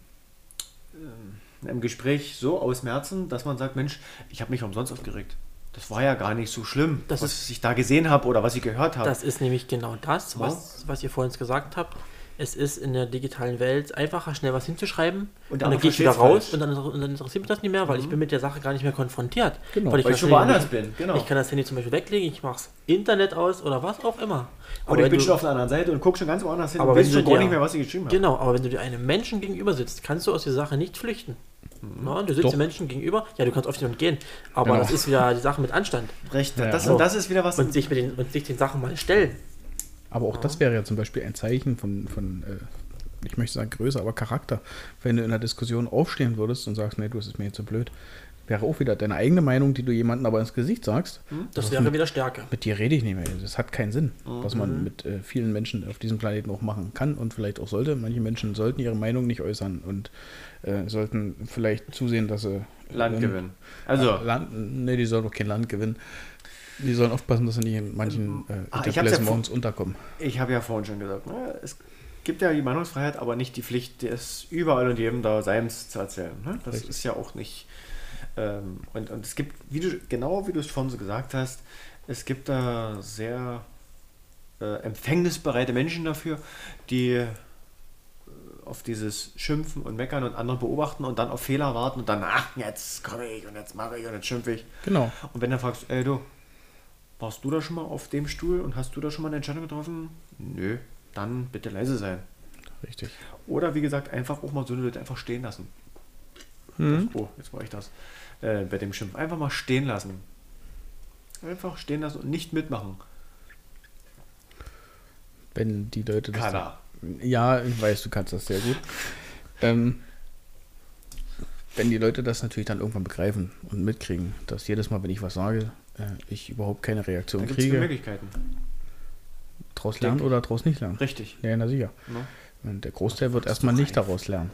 ähm, einem Gespräch so ausmerzen, dass man sagt, Mensch, ich habe mich umsonst aufgeregt. Das war ja gar nicht so schlimm, Das was ist- ich da gesehen habe oder was ich gehört habe. Das ist nämlich genau das, was, was ihr vorhin gesagt habt. Es ist in der digitalen Welt einfacher, schnell was hinzuschreiben. Und dann andere gehe ich wieder raus und dann, und dann interessiert mich das nicht mehr, weil ich bin mit der Sache gar nicht mehr konfrontiert. Genau, weil ich, weil ich schon woanders bin, genau. Ich kann das Handy zum Beispiel weglegen, ich mache das Internet aus oder was auch immer. Oder ich wenn bin du- schon auf der anderen Seite und gucke schon ganz woanders hin Aber und wenn weiß du schon gar nicht mehr, was ich geschrieben habe. Genau, aber wenn du dir einem Menschen gegenüber sitzt, kannst du aus der Sache nicht flüchten. Na, du sitzt Doch. dem Menschen gegenüber, ja, du kannst aufstehen und gehen, aber Genau. das ist wieder die Sache mit Anstand Recht, Ja, das, ja. und das ist wieder was. und sich, mit den, und sich den Sachen mal stellen. Aber auch das wäre ja zum Beispiel ein Zeichen von, von äh, ich möchte sagen Größe, aber Charakter. Wenn du in der Diskussion aufstehen würdest und sagst, nee, du, das ist mir jetzt zu blöd, wäre auch wieder deine eigene Meinung, die du jemandem aber ins Gesicht sagst. Das Was wäre mit- wieder Stärke. Mit dir rede ich nicht mehr. Das hat keinen Sinn, was man mit äh, vielen Menschen auf diesem Planeten auch machen kann und vielleicht auch sollte. Manche Menschen sollten ihre Meinung nicht äußern und äh, sollten vielleicht zusehen, dass sie Land ähm, gewinnen. Also, Land, nee, die sollen doch kein Land gewinnen. Die sollen aufpassen, dass sie nicht in manchen äh, Ah, hab's ja Etablissements unterkommen. ich habe ja vorhin schon gesagt, ne, es gibt ja die Meinungsfreiheit, aber nicht die Pflicht, es überall und jedem da seins zu erzählen. Ne? Das Richtig. ist ja auch nicht. Ähm, und, und es gibt, wie du, genau wie du es vorhin so gesagt hast, es gibt da sehr äh, empfängnisbereite Menschen dafür, die äh, auf dieses Schimpfen und Meckern und andere beobachten und dann auf Fehler warten und dann, ach, jetzt komme ich und jetzt mache ich und jetzt schimpfe ich. Genau. Und wenn du fragst, ey du, warst du da schon mal auf dem Stuhl und hast du da schon mal eine Entscheidung getroffen? Nö, dann bitte leise sein. Richtig. Oder wie gesagt, einfach auch mal so eine Leute einfach stehen lassen. Mhm. Oh, jetzt war ich das. Äh, bei dem Schimpf. Einfach mal stehen lassen. Einfach stehen lassen und nicht mitmachen. Wenn die Leute das. Kada. Ja, ich weiß, du kannst das sehr gut. Ähm, wenn die Leute das natürlich dann irgendwann begreifen und mitkriegen, dass jedes Mal, wenn ich was sage, äh, ich überhaupt keine Reaktion Da gibt es kriege, Möglichkeiten. draus lernen oder draus nicht lernen. Richtig. Ja, na sicher. Und der Großteil wird erstmal nicht reif. daraus lernen.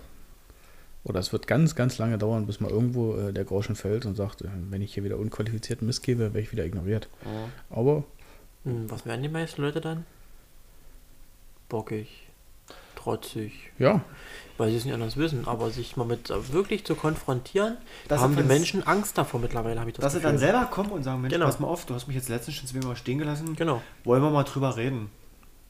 Oder es wird ganz, ganz lange dauern, bis mal irgendwo äh, der Groschen fällt und sagt, äh, wenn ich hier wieder unqualifiziert Mist gebe, werde ich wieder ignoriert. Ja. Aber Hm, Was werden die meisten Leute dann? Bockig, trotzig, ja, weil sie es nicht anders wissen. Aber sich mal mit äh, wirklich zu konfrontieren, Das da haben die Menschen Angst davor mittlerweile, habe ich das Dass sie dann Gefühl. selber kommen und sagen, Mensch, Genau. pass mal auf, du hast mich jetzt letztens schon zweimal stehen gelassen. Genau. Wollen wir mal drüber reden?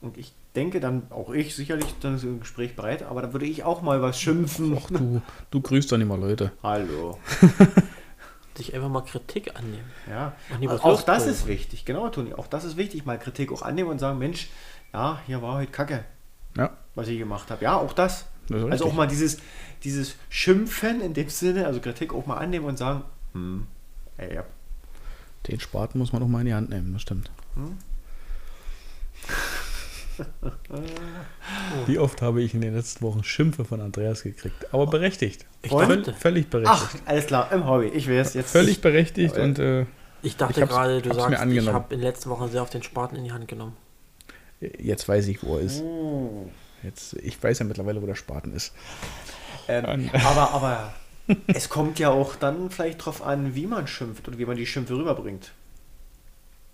Und ich denke dann, auch ich sicherlich, dann ist ein Gespräch bereit, aber dann würde ich auch mal was schimpfen. ach, du, du grüßt nicht mal Leute. Hallo. Sich einfach mal Kritik annehmen. Ja, was auch das ist wichtig, genau, Toni. Auch das ist wichtig, mal Kritik auch annehmen und sagen, Mensch, ja, hier war heute Kacke, Ja, was ich gemacht habe. Ja, auch das. das Also auch mal dieses, dieses Schimpfen in dem Sinne, also Kritik auch mal annehmen und sagen, hm, ey, ja. Den Spaten muss man auch mal in die Hand nehmen, das stimmt. Hm? Wie oft habe ich in den letzten Wochen Schimpfe von Andreas gekriegt? Aber berechtigt. Ich dachte, Völ völlig Ach, berechtigt. alles klar, im Hobby. Ich weiß jetzt. Völlig berechtigt Aber- und äh, ich dachte Ich gerade, du hab's mir sagst, ich habe in den letzten Wochen sehr auf den Spaten in die Hand genommen. jetzt weiß ich, wo er ist. Oh. Jetzt, ich weiß ja mittlerweile, wo der Spaten ist. Ähm, aber, aber es kommt ja auch dann vielleicht drauf an, wie man schimpft und wie man die Schimpfe rüberbringt.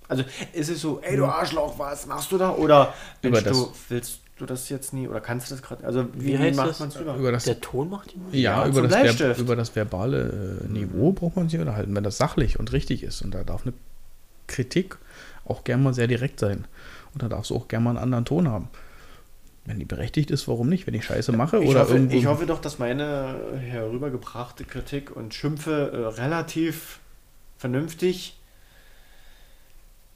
Also ist es so, ey du Arschloch, was machst du da? Oder Über Mensch, du willst du das jetzt nie oder kannst du das gerade? Also wie, Wie macht das? man es rüber? Über das, Der Ton macht ihn. ja, Ja, über, das Ver über das verbale äh, Niveau braucht man sich unterhalten, wenn das sachlich und richtig ist. Und da darf eine Kritik auch gern mal sehr direkt sein. Und da darf es auch gern mal einen anderen Ton haben. Wenn die berechtigt ist, warum nicht? Wenn ich Scheiße mache Ich oder hoffe, irgendwo. ich hoffe doch, dass meine herübergebrachte Kritik und Schimpfe äh, relativ vernünftig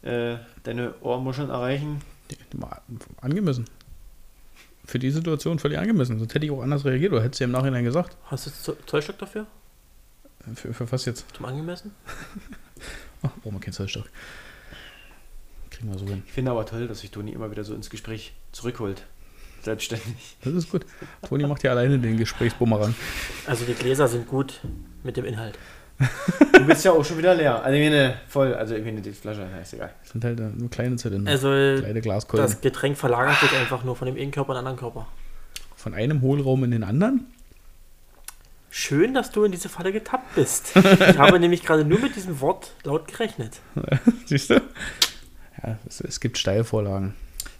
äh, deine Ohrmuscheln erreichen. Mal angemessen. Für die Situation völlig angemessen. Sonst hätte ich auch anders reagiert oder hätte sie im Nachhinein gesagt. Hast du Zo- Zollstock dafür? Für, für was jetzt? Zum Angemessen? Ach, brauchen wir keinen Zollstock. Kriegen wir so hin. Ich finde aber toll, dass sich Toni immer wieder so ins Gespräch zurückholt. Selbstständig. Das ist gut. Toni macht ja alleine den Gesprächsbumerang. Also die Gläser sind gut mit dem Inhalt. Du bist ja auch schon wieder leer. Also ich meine voll, also ich meine die Flasche, na, ist egal. Das sind halt nur kleine Zylinder. Also kleine Glaskolben. das Getränk verlagert sich einfach nur von dem einen Körper in den anderen Körper. Von einem Hohlraum in den anderen? Schön, dass du in diese Falle getappt bist. Ich habe nämlich gerade nur mit diesem Wort laut gerechnet. Siehst du? Ja, es, es gibt Steilvorlagen.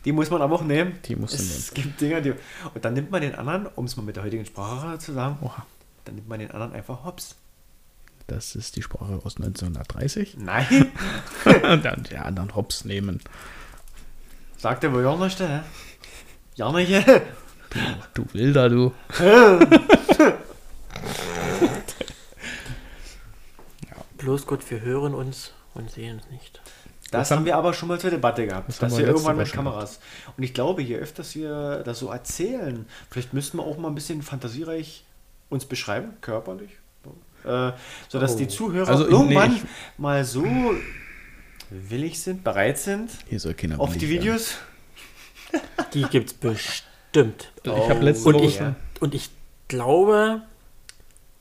Die muss man aber auch nehmen. Die musst du Es gibt Dinge, die. Und dann nimmt man den anderen, um es mal mit der heutigen Sprache zu sagen, Oha. dann nimmt man den anderen einfach hops. Das ist die Sprache aus 1930. Nein, Und dann die anderen Hops nehmen. sagt er wohl ja nicht, hä? Ja nicht, Du Wilder, du. Bloß Gott, wir hören uns und sehen uns nicht. Das Das haben- wir aber schon mal zur Debatte gehabt. Das dass wir irgendwann mit Kameras. Und ich glaube, je öfters wir das so erzählen, vielleicht müssten wir auch mal ein bisschen fantasiereich uns beschreiben, körperlich. Äh, sodass Oh. die Zuhörer Also, irgendwann nee, ich- mal so willig sind, bereit sind Hier soll keiner auf die werden. Videos. Die gibt's bestimmt. Ich habe letzte Und Woche ich, und ich glaube,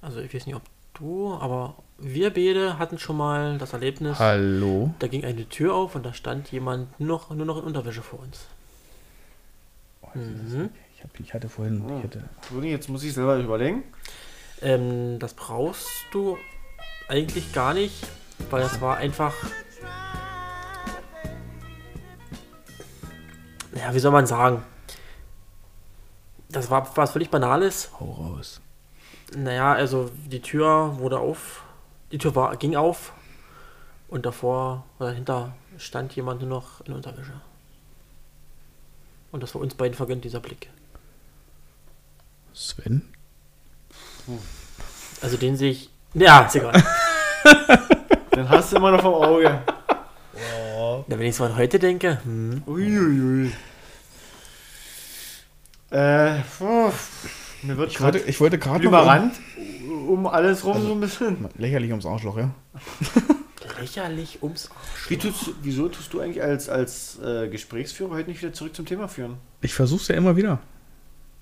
also ich weiß nicht, ob du, aber wir beide hatten schon mal das Erlebnis, Hallo. da ging eine Tür auf und da stand jemand nur noch, nur noch in Unterwäsche vor uns. Mhm. Ich, hab, ich hatte vorhin. Oh. Ich hatte, jetzt muss ich selber überlegen. Ähm, das brauchst du eigentlich gar nicht, weil das war einfach. Ja, wie soll man sagen? Das war was völlig Banales. hau raus. Naja, also die Tür wurde auf, die Tür war, ging auf und davor oder dahinter stand jemand nur noch in Unterwäsche. Und das war uns beiden vergönnt, dieser Blick. Sven? Also den sehe ich. Ja, ist egal. Den hast du immer noch vom Auge. Na, wenn ich so an heute denke, hm, Uiuiui. Äh, puh, mir wird Ich wollte, gerade ich wollte gerade überrannt um alles rum so ein bisschen. um- Lächerlich ums Arschloch, ja? lächerlich ums Arsch. Wie tust, wieso tust du eigentlich als, als äh, Gesprächsführer heute nicht wieder zurück zum Thema führen? Ich versuch's ja immer wieder.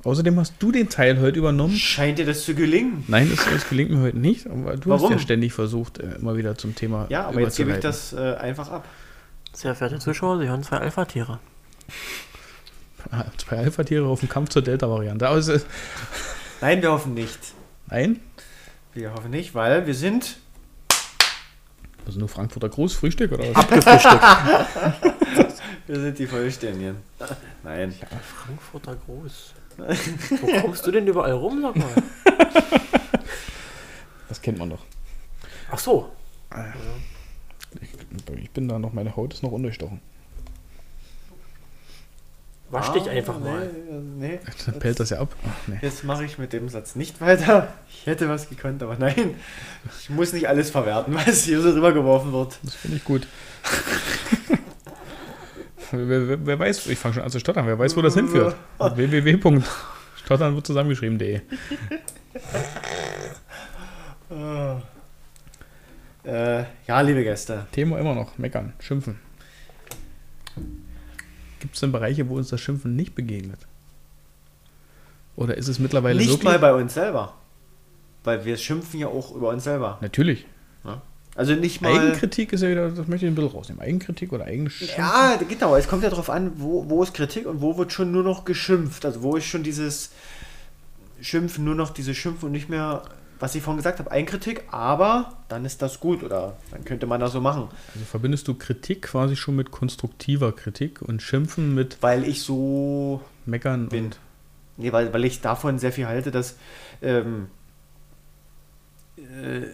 Außerdem hast du den Teil heute übernommen. Scheint dir das zu gelingen? Nein, das, das gelingt mir heute nicht, aber du Warum? hast ja ständig versucht, äh, immer wieder zum Thema Ja, aber jetzt gebe ich das äh, einfach ab. Sehr verehrte Zuschauer, Sie hören zwei Alpha-Tiere. Zwei Alpha-Tiere auf dem Kampf zur Delta-Variante. Aber ist- Nein, wir hoffen nicht. Nein, Wir hoffen nicht, weil wir sind. also nur Frankfurter Großfrühstück oder was? Abgefrühstückt. Wir sind die Vollständigen. Nein. Frankfurter Groß. Wo kommst du denn überall rum, sag mal? Das kennt man doch. Ach so. Ich, ich bin da noch, meine Haut ist noch undurchstochen. Wasch dich Ah, einfach mal. Nee, nee. Dann pellt das ja ab. Ach, nee. Jetzt mache ich mit dem Satz nicht weiter. Ich hätte was gekonnt, aber nein. Ich muss nicht alles verwerten, was hier so rübergeworfen wird. Das finde ich gut. wer, wer, wer weiß, ich fange schon an zu stottern, wer weiß, wo das hinführt. www.stottern wird zusammengeschrieben.de. Äh, ja, liebe Gäste. Thema immer noch, meckern, schimpfen. Gibt es denn Bereiche, wo uns das Schimpfen nicht begegnet? Oder ist es mittlerweile Nicht wirklich? mal bei uns selber. Weil wir schimpfen ja auch über uns selber. Natürlich. Also nicht mal. Eigenkritik ist ja wieder, das möchte ich ein bisschen rausnehmen. Eigenkritik oder Eigenschimpfen? Ja, genau. Es kommt ja darauf an, wo, wo ist Kritik und wo wird schon nur noch geschimpft. Also wo ist schon dieses Schimpfen, nur noch dieses Schimpfen und nicht mehr, was ich vorhin gesagt habe, Eigenkritik, aber dann ist das gut oder dann könnte man das so machen. Also verbindest du Kritik quasi schon mit konstruktiver Kritik und Schimpfen mit Weil ich so Meckern bin. und Nee, weil, weil ich davon sehr viel halte, dass ähm, äh,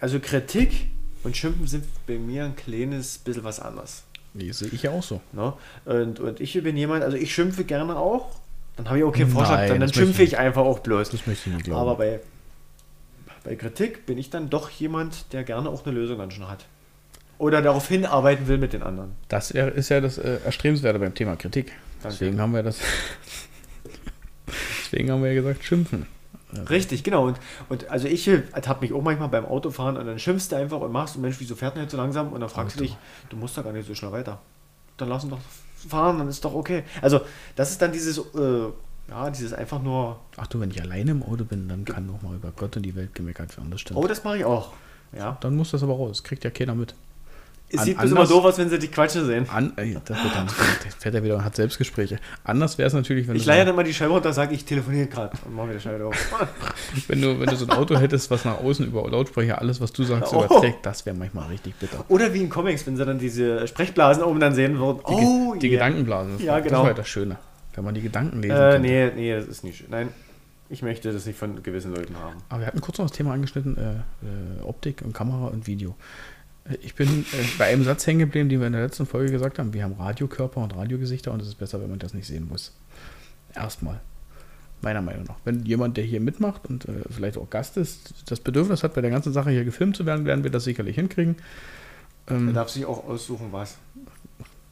also Kritik und Schimpfen sind bei mir ein kleines bisschen was anderes. Nee, sehe ich ja auch so. Ne? Und, und ich bin jemand, also ich schimpfe gerne auch. Dann habe ich auch keinen Vorschlag, Nein, dann, dann schimpfe ich ich einfach auch bloß. Das möchte ich nicht glauben. Aber bei, bei Kritik bin ich dann doch jemand, der gerne auch eine Lösung dann schon hat. Oder darauf hinarbeiten will mit den anderen. Das ist ja das äh, Erstrebenswerte beim Thema Kritik. Danke. Deswegen haben wir das. Deswegen haben wir ja gesagt, schimpfen. Richtig, genau. Und, und also ich ertappe mich auch manchmal beim Autofahren und dann schimpfst du einfach und machst, und Mensch, wieso fährt denn jetzt so langsam? Und dann fragst du Auto. dich, du musst da gar nicht so schnell weiter. Dann lass ihn doch fahren, dann ist doch okay. Also das ist dann dieses, äh, ja, dieses einfach nur, Ach du, wenn ich alleine im Auto bin, dann kann auch mal über Gott und die Welt gemeckert werden. Das stimmt. oh, das mache ich auch. Ja. Dann muss das aber raus. Das kriegt ja keiner mit. Es An- sieht bloß immer anders- doof aus, wenn sie die Quatschen sehen. An, ey, das wird dann, fährt er wieder und hat Selbstgespräche. Anders wäre es natürlich, wenn Ich du, leihe so, dann mal die Scheibe runter, sage ich telefoniere gerade und mache wieder Scheibe auf. wenn, du, wenn du so ein Auto hättest, was nach außen über Lautsprecher alles, was du sagst, Oh. überträgt, das wäre manchmal richtig bitter. Oder wie in Comics, wenn sie dann diese Sprechblasen oben dann sehen würden. Die, oh, die yeah. Gedankenblasen. Das Ja, war, genau. Das war ja das Schöne. Wenn man die Gedanken lesen Äh, könnte. nee, nee, das ist nicht schön. Nein. Ich möchte das nicht von gewissen Leuten haben. Aber wir hatten kurz noch das Thema angeschnitten, äh, äh, Optik und Kamera und Video. Äh, Ich bin äh, bei einem Satz hängen geblieben, den wir in der letzten Folge gesagt haben. Wir haben Radiokörper und Radiogesichter und es ist besser, wenn man das nicht sehen muss. Erstmal. Meiner Meinung nach. Wenn jemand, der hier mitmacht und äh, vielleicht auch Gast ist, das Bedürfnis hat, bei der ganzen Sache hier gefilmt zu werden, werden wir das sicherlich hinkriegen. Er Ähm, darf sich auch aussuchen, was.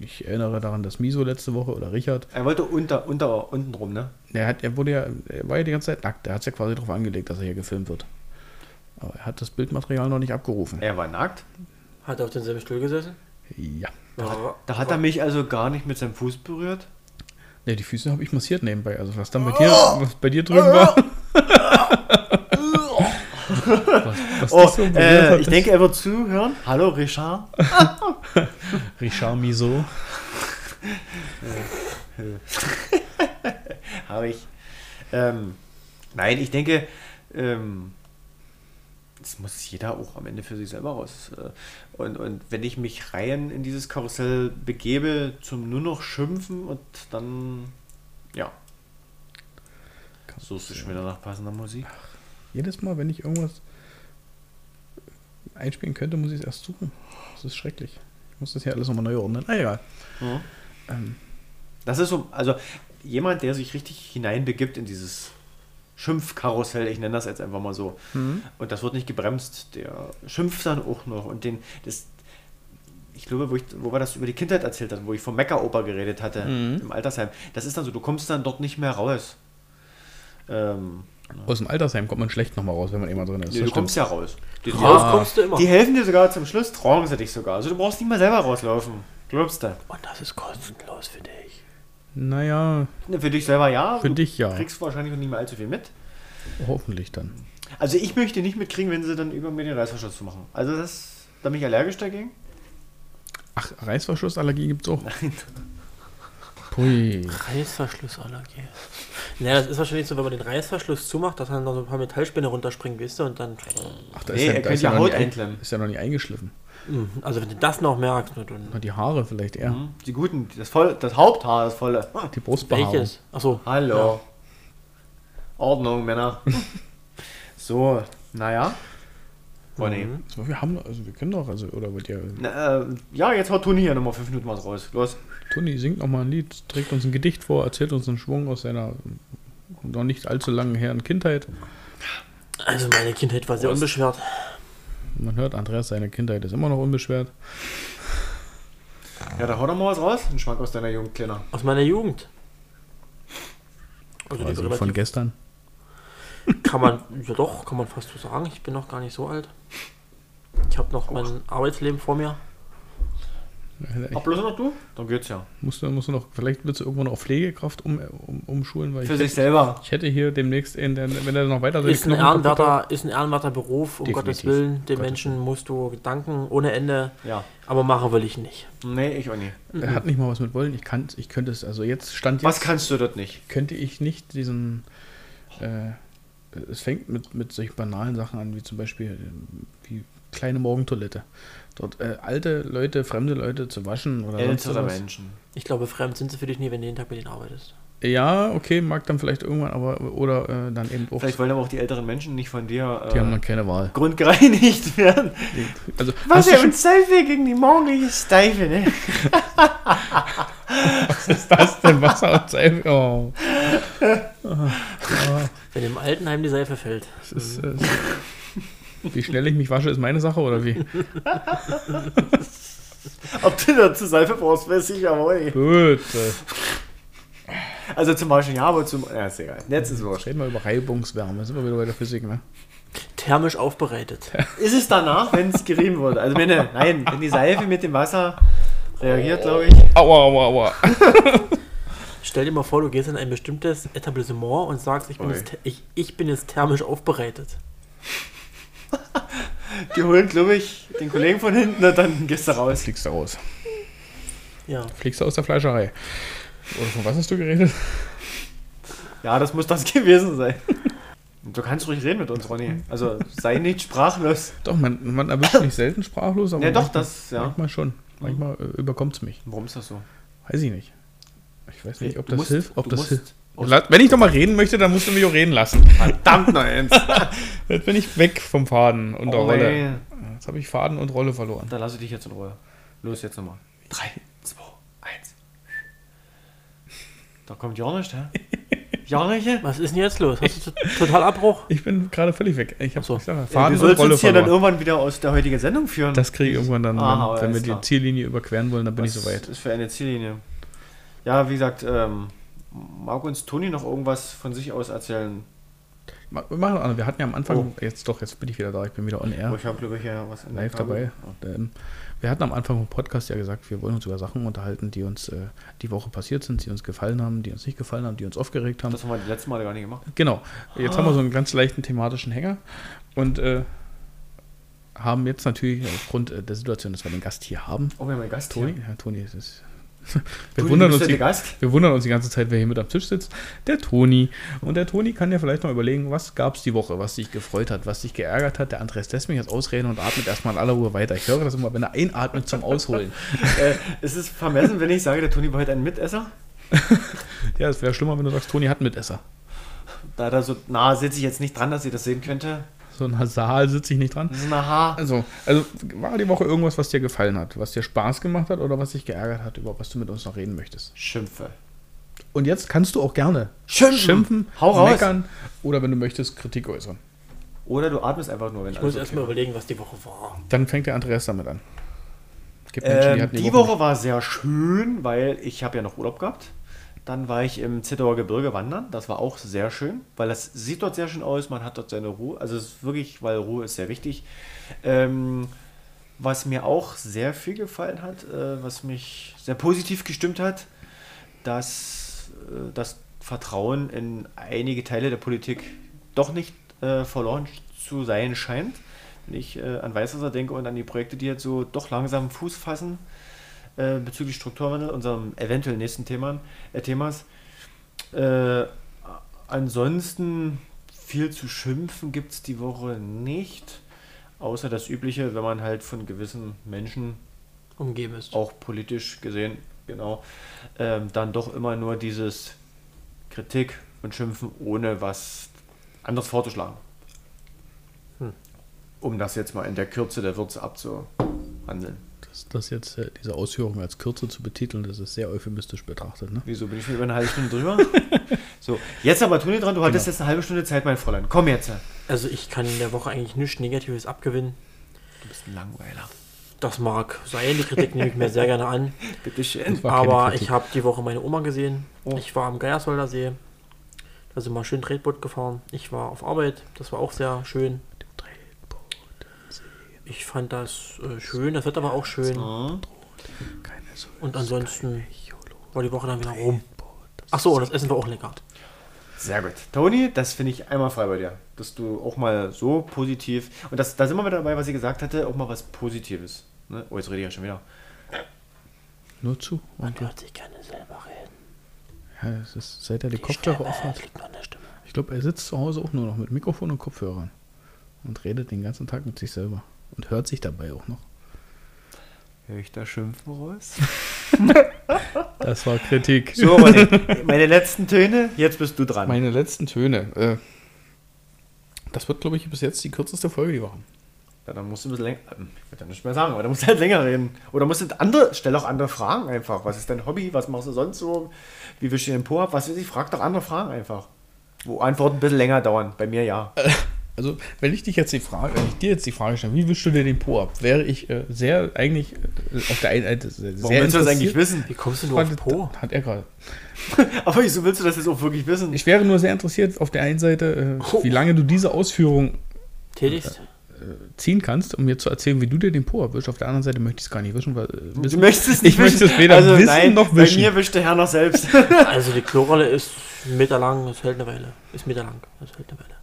Ich erinnere daran, dass Miso letzte Woche oder Richard, Er wollte unter, unter, unten rum, ne? er, hat, er, wurde ja, er war ja die ganze Zeit nackt. Er hat es ja quasi darauf angelegt, dass er hier gefilmt wird. Aber er hat das Bildmaterial noch nicht abgerufen. Er war nackt. Hat er auf demselben Stuhl gesessen? Ja. Ja. Da hat er mich also gar nicht mit seinem Fuß berührt. Ja, die Füße habe ich massiert nebenbei. Also was dann bei dir, was bei dir drüben war. was Oh, so äh, ich denke, er wird zuhören. Hallo, Richard. Richard Miso. Habe ich. Ähm, nein, ich denke, ähm, das muss jeder auch am Ende für sich selber raus. Äh, und, und wenn ich mich rein in dieses Karussell begebe, zum nur noch Schimpfen und dann, ja, suchst du schon wieder nach passender Musik. Jedes Mal, wenn ich irgendwas einspielen könnte, muss ich es erst suchen. Das ist schrecklich. Ich muss das hier alles nochmal neu ordnen. Ah, egal. Ähm, Das ist so, also jemand, der sich richtig hineinbegibt in dieses Schimpfkarussell, ich nenne das jetzt einfach mal so, und das wird nicht gebremst, der schimpft dann auch noch und den, das, ich glaube, wo, ich, wo wir das über die Kindheit erzählt hatten, wo ich vom Mecker-Oper geredet hatte, im Altersheim, das ist dann so, du kommst dann dort nicht mehr raus. Ähm, aus dem Altersheim kommt man schlecht nochmal raus, wenn man immer drin ist. nee, du kommst ja raus. Die, Raus kommst du immer. die helfen dir sogar zum Schluss, tragen sie dich sogar. Also du brauchst nicht mal selber rauslaufen. Glaubst du? Und das ist kostenlos für dich. Naja, Für dich selber ja. Für du dich ja. Kriegst wahrscheinlich noch nicht mehr allzu viel mit. hoffentlich dann. Also ich möchte nicht mitkriegen, wenn sie dann über mir den Reißverschluss zu machen. Also das, da bin ich allergisch dagegen. Ach, Reißverschlussallergie gibt es auch. Pui. Reißverschlussallergie. Naja, das ist wahrscheinlich so, wenn man den Reißverschluss zumacht, dass dann noch so ein paar Metallspinne runterspringen, weißt du, und dann. Ach, da Nee, er da könnte ja noch Haut einklemmen. Ist ja noch nie eingeschliffen. Mhm. Also wenn du das noch merkst, dann. Na, die Haare vielleicht eher. Mhm. Die guten, das, voll, das Haupthaar, das volle. Die Brustbehaarung. Welches? Achso. Hallo. Ordnung, Männer. so, naja. Ronny. Mhm. So, wir haben, also wir können doch, also, oder wollt ihr, Na, äh, ja, jetzt haut Toni hier nochmal fünf Minuten was raus. Los. Toni singt nochmal ein Lied, trägt uns ein Gedicht vor, erzählt uns einen Schwung aus seiner noch nicht allzu langen Herren Kindheit. Also meine Kindheit war sehr Prost. unbeschwert. Man hört, Andreas, seine Kindheit ist immer noch unbeschwert. Ja, da hau doch mal was raus. Ein Schmack aus deiner Jugend, Kleiner. Aus meiner Jugend. Also Also von gestern. Kann man, ja doch, kann man fast so sagen. Ich bin noch gar nicht so alt. Ich habe noch mein Arbeitsleben vor mir. Bloß noch du? Dann geht's ja. musst, du, musst du noch, vielleicht willst du irgendwann auf Pflegekraft um, um, umschulen, weil Für ich, sich selber. ich hätte hier demnächst, in der, wenn er noch weiter Ist ein, ehrenwerter, ist ein ehrenwerter Beruf, um Definitiv. Gottes Willen. Den Gottes Menschen musst du danken ohne Ende. Ja. Aber machen will ich nicht. Nee, ich auch nicht. Er hat nicht mal was mit wollen. Ich kann, ich könnte es, also jetzt stand Was jetzt, kannst du dort nicht? könnte ich nicht diesen, äh, es fängt mit, mit solchen banalen Sachen an, wie zum Beispiel äh, wie kleine Morgentoilette. Dort äh, alte Leute, fremde Leute zu waschen oder Ältere. Menschen. Ich glaube, fremd sind sie für dich nie, wenn du jeden Tag mit ihnen arbeitest. Ja, okay, mag dann vielleicht irgendwann, aber oder äh, dann eben auch. Vielleicht wollen aber auch die älteren Menschen nicht von dir die haben äh, dann keine Wahl. grundgereinigt werden. Also, Was ja und Seife gegen die morgendliche Steife, ne? was ist das denn? Wasser und Seife? Oh, Wenn im Altenheim die Seife fällt. das ist, äh, wie schnell ich mich wasche, ist meine Sache oder wie? Ob du dazu Seife brauchst, weiß ich aber auch nicht. Gut. Äh, Also zum Beispiel ja, aber zum. Ja, ist egal. Jetzt ist wurscht. reden wir über Reibungswärme. Sind wir wieder bei der Physik, ne? Thermisch aufbereitet. Ist es danach, wenn es gerieben wurde? Also wenn, ne- nein, wenn die Seife mit dem Wasser reagiert, glaube ich. Aua, aua, aua. Stell dir mal vor, du gehst in ein bestimmtes Etablissement und sagst, ich bin, jetzt, ich, ich bin jetzt thermisch aufbereitet. Die holen, glaube ich, den Kollegen von hinten und dann gehst du raus. Fliegst du raus. Ja. Fliegst du aus der Fleischerei. Oder von was hast du geredet? Ja, das muss das gewesen sein. Du kannst ruhig reden mit uns, Ronny. Also sei nicht sprachlos. Doch, man, man erwischt mich selten sprachlos, aber Ja, doch, manchmal, das, ja. manchmal schon. Manchmal äh, überkommt es mich. Warum ist das so? Weiß ich nicht. Ich weiß nicht, ob Du das musst- hilft. Ob du das musst hilft. Wenn ich noch mal reden möchte, dann musst du mich auch reden lassen. Verdammt noch eins. Jetzt bin ich weg vom Faden und der Oh, Rolle. ey. Jetzt habe ich Faden und Rolle verloren. Da lasse ich dich jetzt in Ruhe. Los, jetzt nochmal. 3, 2, 1. Da kommt ja nicht, hä? Ja nicht? hä? Was ist denn jetzt los? Hast du total Abbruch? Ich bin gerade völlig weg. Ich habe so. ich mal, Ja, Faden du und sollst Rolle uns hier dann irgendwann wieder aus der heutigen Sendung führen. Das kriege ich irgendwann dann, Aha, wenn, wenn wir die klar. Ziellinie überqueren wollen, dann bin ich Was soweit. ist für eine Ziellinie? Ja, wie gesagt, ähm, mag uns Toni noch irgendwas von sich aus erzählen? Wir, machen, wir hatten ja am Anfang, Oh. jetzt doch, jetzt bin ich wieder da, ich bin wieder on air. Oh, ich habe, glaube ich, ja was in live dabei. Ähm, Wir hatten am Anfang vom Podcast ja gesagt, wir wollen uns über Sachen unterhalten, die uns äh, die Woche passiert sind, die uns gefallen haben, die uns nicht gefallen haben, die uns aufgeregt haben. Das haben wir die letzten Male gar nicht gemacht. Genau. Jetzt haben wir so einen ganz leichten thematischen Hänger und äh, haben jetzt natürlich aufgrund äh, der Situation, dass wir den Gast hier haben, Oh, wir haben einen Gast Toni, hier. ja, Toni ist. Wir Toni, wundern, du uns die, wir wundern uns die ganze Zeit, wer hier mit am Tisch sitzt. Der Toni. Und der Toni kann ja vielleicht mal überlegen, was gab es die Woche, was dich gefreut hat, was dich geärgert hat. Der Andreas lässt mich jetzt ausreden und atmet erstmal in aller Ruhe weiter. Ich höre das immer, wenn er einatmet zum Ausholen. äh, ist es vermessen, wenn ich sage, der Toni war heute ein Mitesser? Ja, es wäre schlimmer, wenn du sagst, Toni hat einen Mitesser. Da da so nah sitze ich jetzt nicht dran, dass ihr das sehen könnte. So nasal sitze ich nicht dran. Das ist ein Aha. Also, also war die Woche irgendwas, was dir gefallen hat, was dir Spaß gemacht hat oder was dich geärgert hat, über was du mit uns noch reden möchtest. Schimpfe. Und jetzt kannst du auch gerne Schimpfen. schimpfen, Hau raus. meckern oder wenn du möchtest, Kritik äußern. Oder du atmest einfach nur, wenn Ich muss erstmal überlegen, was die Woche war. Dann fängt der Andreas damit an. Menschen, Ähm, hatten die Woche war sehr schön, weil ich habe ja noch Urlaub gehabt. Dann war ich im Zittauer Gebirge wandern. Das war auch sehr schön, weil das sieht dort sehr schön aus. Man hat dort seine Ruhe. Also es ist wirklich, weil Ruhe ist sehr wichtig. Ähm, was mir auch sehr viel gefallen hat, äh, was mich sehr positiv gestimmt hat, dass äh, das Vertrauen in einige Teile der Politik doch nicht äh, verloren zu sein scheint. Wenn ich äh, an Weißwasser denke und an die Projekte, die jetzt so doch langsam Fuß fassen äh, bezüglich Strukturwandel, unserem eventuell nächsten Thema, äh, Themas. Äh, ansonsten viel zu schimpfen gibt es die Woche nicht. Außer das Übliche, wenn man halt von gewissen Menschen Umgeben ist. auch politisch gesehen, genau, ähm, dann doch immer nur dieses Kritik und Schimpfen, ohne was anderes vorzuschlagen. Hm. Um das jetzt mal in der Kürze der Würze abzuhandeln. Das, das jetzt, äh, diese Ausführung als Kürze zu betiteln, das ist sehr euphemistisch betrachtet. Ne? Wieso bin ich schon über eine halbe Stunde drüber? so, jetzt aber Toni dran, du hattest jetzt eine halbe Stunde Zeit, mein Fräulein. Komm jetzt. Also ich kann in der Woche eigentlich nichts Negatives abgewinnen. Du bist ein Langweiler. Das mag sein, die Kritik nehme ich mir sehr gerne an. Bitte schön. Aber Kritik. ich habe die Woche meine Oma gesehen. Oh. Ich war am Geierswalder See. Da sind wir schön Tretboot gefahren. Ich war auf Arbeit. Das war auch sehr schön. Ich fand das äh, schön. Das Wetter war auch schön. Und ansonsten war die Woche dann wieder rum. Achso, das Essen war auch lecker. Sehr gut. Toni, das finde ich einmal frei bei dir. Dass du auch mal so positiv. Und das, da sind wir wieder dabei, was sie gesagt hatte, auch mal was Positives. Ne? Oh, jetzt rede ich ja schon wieder. Nur zu. Man Und, hört sich gerne selber reden. ja, es ist, seit er die Kopfhörer auf hat. liegt nur an der Stimme. Ich glaube, er sitzt zu Hause auch nur noch mit Mikrofon und Kopfhörern. Und redet den ganzen Tag mit sich selber. Und hört sich dabei auch noch. Höre ich da Schimpfen raus? Das war Kritik. So, meine, meine letzten Töne. Jetzt bist du dran. Meine letzten Töne. Äh, das wird, glaube ich, bis jetzt die kürzeste Folge die Woche. Ja, dann musst du ein bisschen länger. ähm, Ich würde ja nicht mehr sagen, aber dann musst du halt länger reden. Oder musst du andere, stell auch andere Fragen einfach. Was ist dein Hobby? Was machst du sonst so? Wie wischst du den Po ab? Was weiß ich? Frag doch andere Fragen einfach. Wo Antworten ein bisschen länger dauern. Bei mir ja. Also, wenn ich dich jetzt die Frage, wenn ich dir jetzt die Frage stelle, wie wischst du dir den Po ab, wäre ich äh, sehr eigentlich äh, auf der einen Seite sehr Warum willst du das eigentlich wissen? Wie kommst du nur auf Hat, Po? hat er gerade. Aber wieso willst du das jetzt auch wirklich wissen? Ich wäre nur sehr interessiert auf der einen Seite, äh, wie lange du diese Ausführung Tätigst? ziehen kannst, um mir zu erzählen, wie du dir den Po abwischst. Auf der anderen Seite möchte ich es gar nicht wissen, weil äh, Du wissen, möchtest es ich möchte es weder also, wissen nein, noch wischen. Bei mir wischt der Herr noch selbst. Also die Klorolle ist einen Meter lang, das hält eine Weile. Ist Meter lang, das hält eine Weile.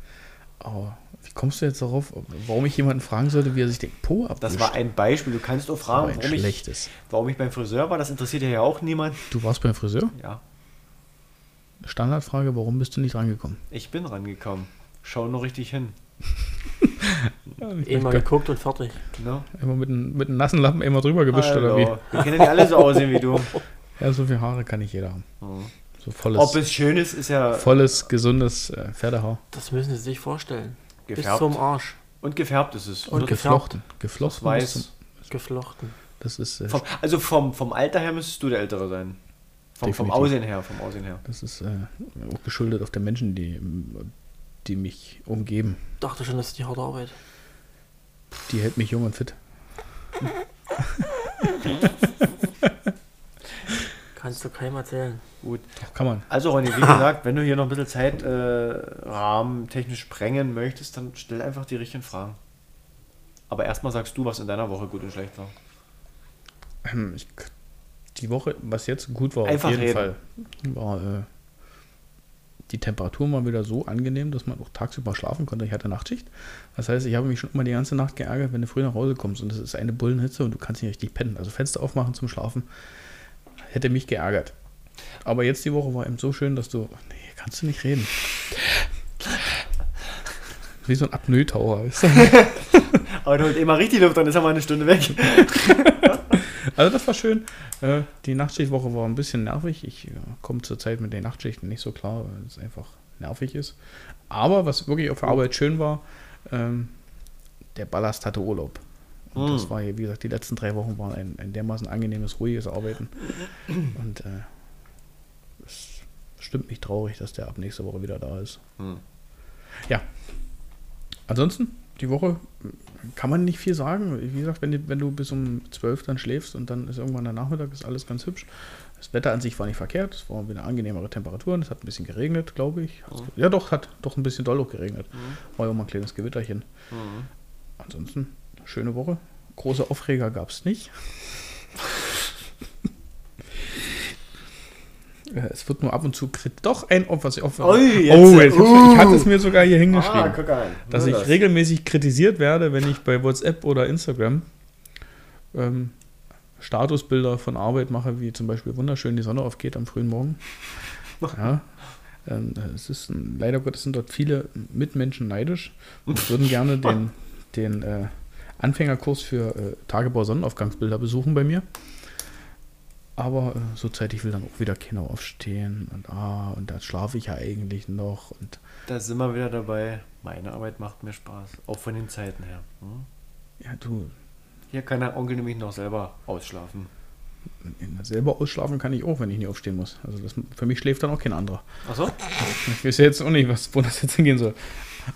Aber wie kommst du jetzt darauf, warum ich jemanden fragen sollte, wie er sich den Po abwischt? Das war ein Beispiel. Du kannst auch Aber fragen, warum ich, warum ich beim Friseur war. Das interessiert ja auch niemand. Du warst beim Friseur? Ja, Standardfrage, warum bist du nicht rangekommen? ich bin rangekommen. Schau nur richtig hin. Einmal geguckt und fertig. Ne? Immer mit einem, mit einem nassen Lappen immer drüber gewischt oder wie? Hallo. Wir können ja nicht alle so aussehen wie du. Ja, so viele Haare kann nicht jeder haben. Mhm. So volles, Ob es schön ist, ist ja volles gesundes äh, Pferdehaar. Das müssen Sie sich vorstellen. Bis gefärbt. zum Arsch. Und gefärbt ist es. Und. Geflochten. Geflochten. weiß. Geflochten. Das ist, äh, Vom, also vom, vom Alter her müsstest du der Ältere sein. Vom, vom. Aussehen her, vom Aussehen her. das ist äh, auch geschuldet auf der Menschen, die, die mich umgeben. Dachte schon, das ist die harte Arbeit. Die hält mich jung und fit. Kannst du keinem erzählen. Gut. Doch, kann man. Also Ronny, wie gesagt, wenn du hier noch ein bisschen Zeit äh, technisch sprengen möchtest, dann stell einfach die richtigen Fragen. Aber erstmal sagst du, was in deiner Woche gut und schlecht war. Ähm, Ich, die Woche, was jetzt gut war, Einfach auf jeden reden. Fall, war äh, die Temperatur mal wieder so angenehm, dass man auch tagsüber schlafen konnte. Ich hatte Nachtschicht. Das heißt, ich habe mich schon immer die ganze Nacht geärgert, wenn du früh nach Hause kommst und es ist eine Bullenhitze und du kannst nicht richtig pennen. Also Fenster aufmachen zum Schlafen hätte mich geärgert. Aber jetzt die Woche war eben so schön, dass du. Nee, kannst du nicht reden. Wie so ein Apnoe-Taucher. Aber du holt immer richtig Luft, dann ist er mal eine Stunde weg. Also das war schön. Äh, die Nachtschichtwoche war ein bisschen nervig. Ich äh, komme zurzeit mit den Nachtschichten nicht so klar, weil es einfach nervig ist. Aber was wirklich auf der Arbeit schön war, ähm, der Ballast hatte Urlaub. Und das Mm. war hier, wie gesagt, die letzten drei Wochen waren ein, ein dermaßen angenehmes, ruhiges Arbeiten. Und äh, es stimmt mich traurig, dass der ab nächste Woche wieder da ist. Hm. Ja. Ansonsten, die Woche kann man nicht viel sagen. Wie gesagt, wenn, du- wenn du bis um 12 dann schläfst und dann ist irgendwann der Nachmittag, ist alles ganz hübsch. Das Wetter an sich war nicht verkehrt. Es waren wieder angenehmere Temperaturen. Es hat ein bisschen geregnet, glaube ich. Hat's- Ja, doch, hat doch ein bisschen doll auch geregnet. War ja auch mal ein kleines Gewitterchen. Mhm. Ansonsten, schöne Woche. Große Aufreger gab es nicht. Es wird nur ab und zu Doch, ein Opfer. Was auf, Ui, jetzt, oh, jetzt, uh. ich hatte es mir sogar hier hingeschrieben Ah, dass ich das. regelmäßig kritisiert werde, wenn ich bei WhatsApp oder Instagram ähm, Statusbilder von Arbeit mache, wie zum Beispiel wunderschön die Sonne aufgeht am frühen Morgen. Ja, ähm, es ist leider Gottes sind dort viele Mitmenschen neidisch und würden gerne den, den äh, Anfängerkurs für äh, Tagebau Sonnenaufgangsbilder besuchen bei mir. Aber äh, so zeitig will dann auch wieder Kinder aufstehen und ah, und da schlafe ich ja eigentlich noch und Da sind wir wieder dabei. Meine Arbeit macht mir Spaß. Auch von den Zeiten her. Hm? ja, du, Hier kann der Onkel nämlich noch selber ausschlafen. Selber ausschlafen kann ich auch, wenn ich nicht aufstehen muss. Also das, für mich schläft dann auch kein anderer. Achso? Ich weiß ja jetzt auch nicht, was, wo das jetzt hingehen soll.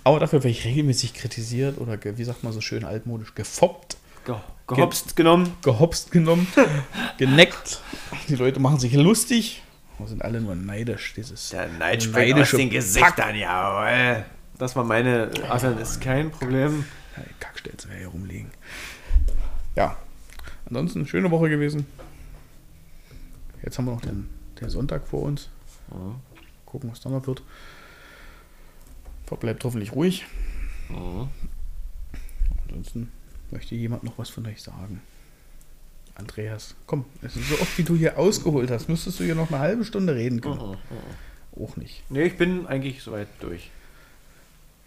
Aber dafür werde ich regelmäßig kritisiert oder, ge, wie sagt man so schön altmodisch, gefoppt, Ge gehopst genommen. gehopst genommen, geneckt. Die Leute machen sich lustig. Wir sind alle nur neidisch. Dieses Der Neid springt aus den Gesichtern, jawohl. Das war meine. Also, das ist kein Problem. Ja, Kackstelze wäre hier rumliegen. Ja, ansonsten schöne Woche gewesen. Jetzt haben wir noch den, den Sonntag vor uns. Gucken, was dann noch wird. Bleibt hoffentlich ruhig. Mhm. Ansonsten möchte jemand noch was von euch sagen. Andreas, komm, es ist so oft, wie du hier ausgeholt hast, müsstest du hier noch eine halbe Stunde reden können. Mhm. Auch nicht. Nee, ich bin eigentlich soweit durch.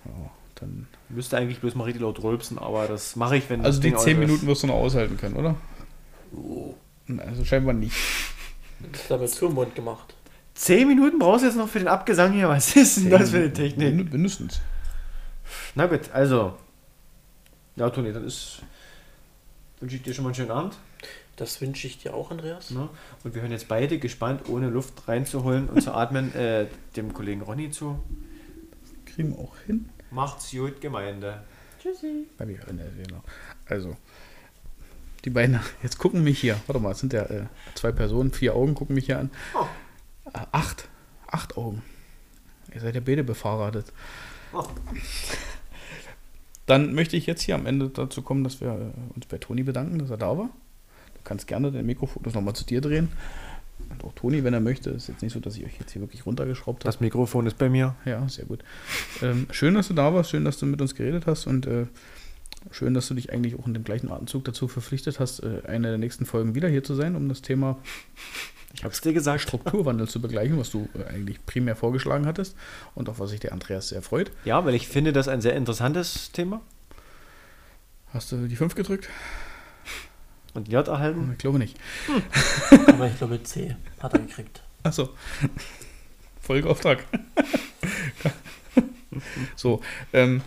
Ja, dann, Müsste eigentlich bloß mal richtig laut rülpsen, aber das mache ich, wenn also das die Ding 10 aus ist. Minuten wirst du noch aushalten können, oder? Oh. Also scheinbar nicht. Das ist damit zu im Mund gemacht. Zehn Minuten brauchst du jetzt noch für den Abgesang hier. Was ist denn das für eine Technik? Min- Mindestens. Na gut, also. Ja, Toni, dann ist. Wünsche ich dir schon mal einen schönen Abend. Das wünsche ich dir auch, Andreas. Ne? Und wir hören jetzt beide gespannt, ohne Luft reinzuholen und zu atmen, äh, dem Kollegen Ronny zu. Kriegen wir auch hin. Macht's gut, Gemeinde. Tschüssi. Ich- ne, genau. Also, die beiden, jetzt gucken mich hier, warte mal, es sind ja äh, zwei Personen, vier Augen gucken mich hier an. Oh. Äh, acht, acht Augen. Ihr seid ja beide befahrradet. Oh. Dann möchte ich jetzt hier am Ende dazu kommen, dass wir äh, uns bei Toni bedanken, dass er da war. Du kannst gerne den Mikrofokus nochmal zu dir drehen. Und auch Toni, wenn er möchte. Ist jetzt nicht so, dass ich euch jetzt hier wirklich runtergeschraubt habe. Das Mikrofon ist bei mir. Ja, sehr gut. Ähm, schön, dass du da warst, schön, dass du mit uns geredet hast und äh, schön, dass du dich eigentlich auch in dem gleichen Atemzug dazu verpflichtet hast, äh, eine der nächsten Folgen wieder hier zu sein, um das Thema Ich hab's dir gesagt. Strukturwandel zu begleichen, was du äh, eigentlich primär vorgeschlagen hattest und auch was sich der Andreas sehr freut. Ja, weil ich finde das ein sehr interessantes Thema. Hast du die 5 gedrückt? Und J erhalten. Ich glaube nicht. Aber ich glaube C hat er gekriegt. Also, Folgeauftrag. so, ähm,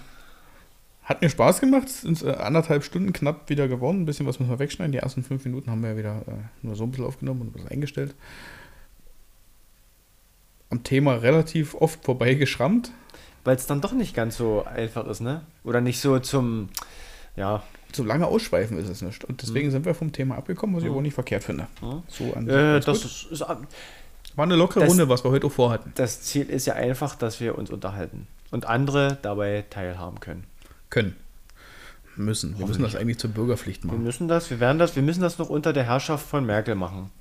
hat mir Spaß gemacht. Sind äh, anderthalb Stunden knapp wieder geworden. Ein bisschen was müssen wir wegschneiden. Die ersten fünf Minuten haben wir ja wieder äh, nur so ein bisschen aufgenommen und bisschen eingestellt. Am Thema relativ oft vorbeigeschrammt. Weil es dann doch nicht ganz so einfach ist, ne? Oder nicht so zum, ja. Zu lange ausschweifen ist es nicht. Und deswegen Mhm. sind wir vom Thema abgekommen, was ich Mhm. aber nicht verkehrt finde. Ja. So an Äh, das ist, ist, war eine lockere das- Runde, was wir heute auch vorhatten. das Ziel ist ja einfach, dass wir uns unterhalten und andere dabei teilhaben können. Können. Müssen. Wir müssen das eigentlich zur Bürgerpflicht Wir machen. müssen das, wir werden das, wir müssen das noch unter der Herrschaft von Merkel machen.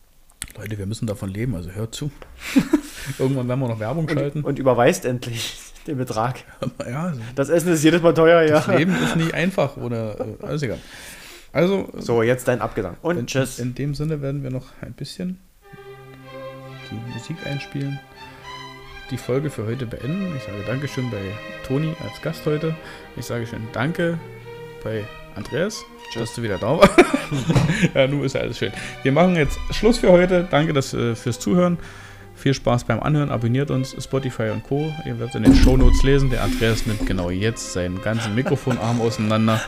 Leute, wir müssen davon leben, also hört zu. Irgendwann werden wir noch Werbung schalten. Und, und überweist endlich den Betrag. ja, also Das Essen ist jedes Mal teuer, ja. das Leben ist nicht einfach oder äh, alles egal. Also, So, jetzt dein Abgesang. Und in, tschüss. in dem Sinne werden wir noch ein bisschen die Musik einspielen. Die Folge für heute beenden. Ich sage Dankeschön bei Toni als Gast heute. Ich sage schön Danke bei Andreas, Tschüss. dass du wieder da warst. ja, nun ist ja alles schön. Wir machen jetzt Schluss für heute. Danke dass, äh, fürs Zuhören. Viel Spaß beim Anhören. Abonniert uns Spotify und Co. Ihr werdet in den Shownotes lesen. Der Andreas nimmt genau jetzt seinen ganzen Mikrofonarm auseinander.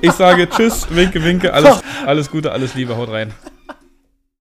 Ich sage Tschüss, winke, winke. Alles, alles Gute, alles Liebe. Haut rein.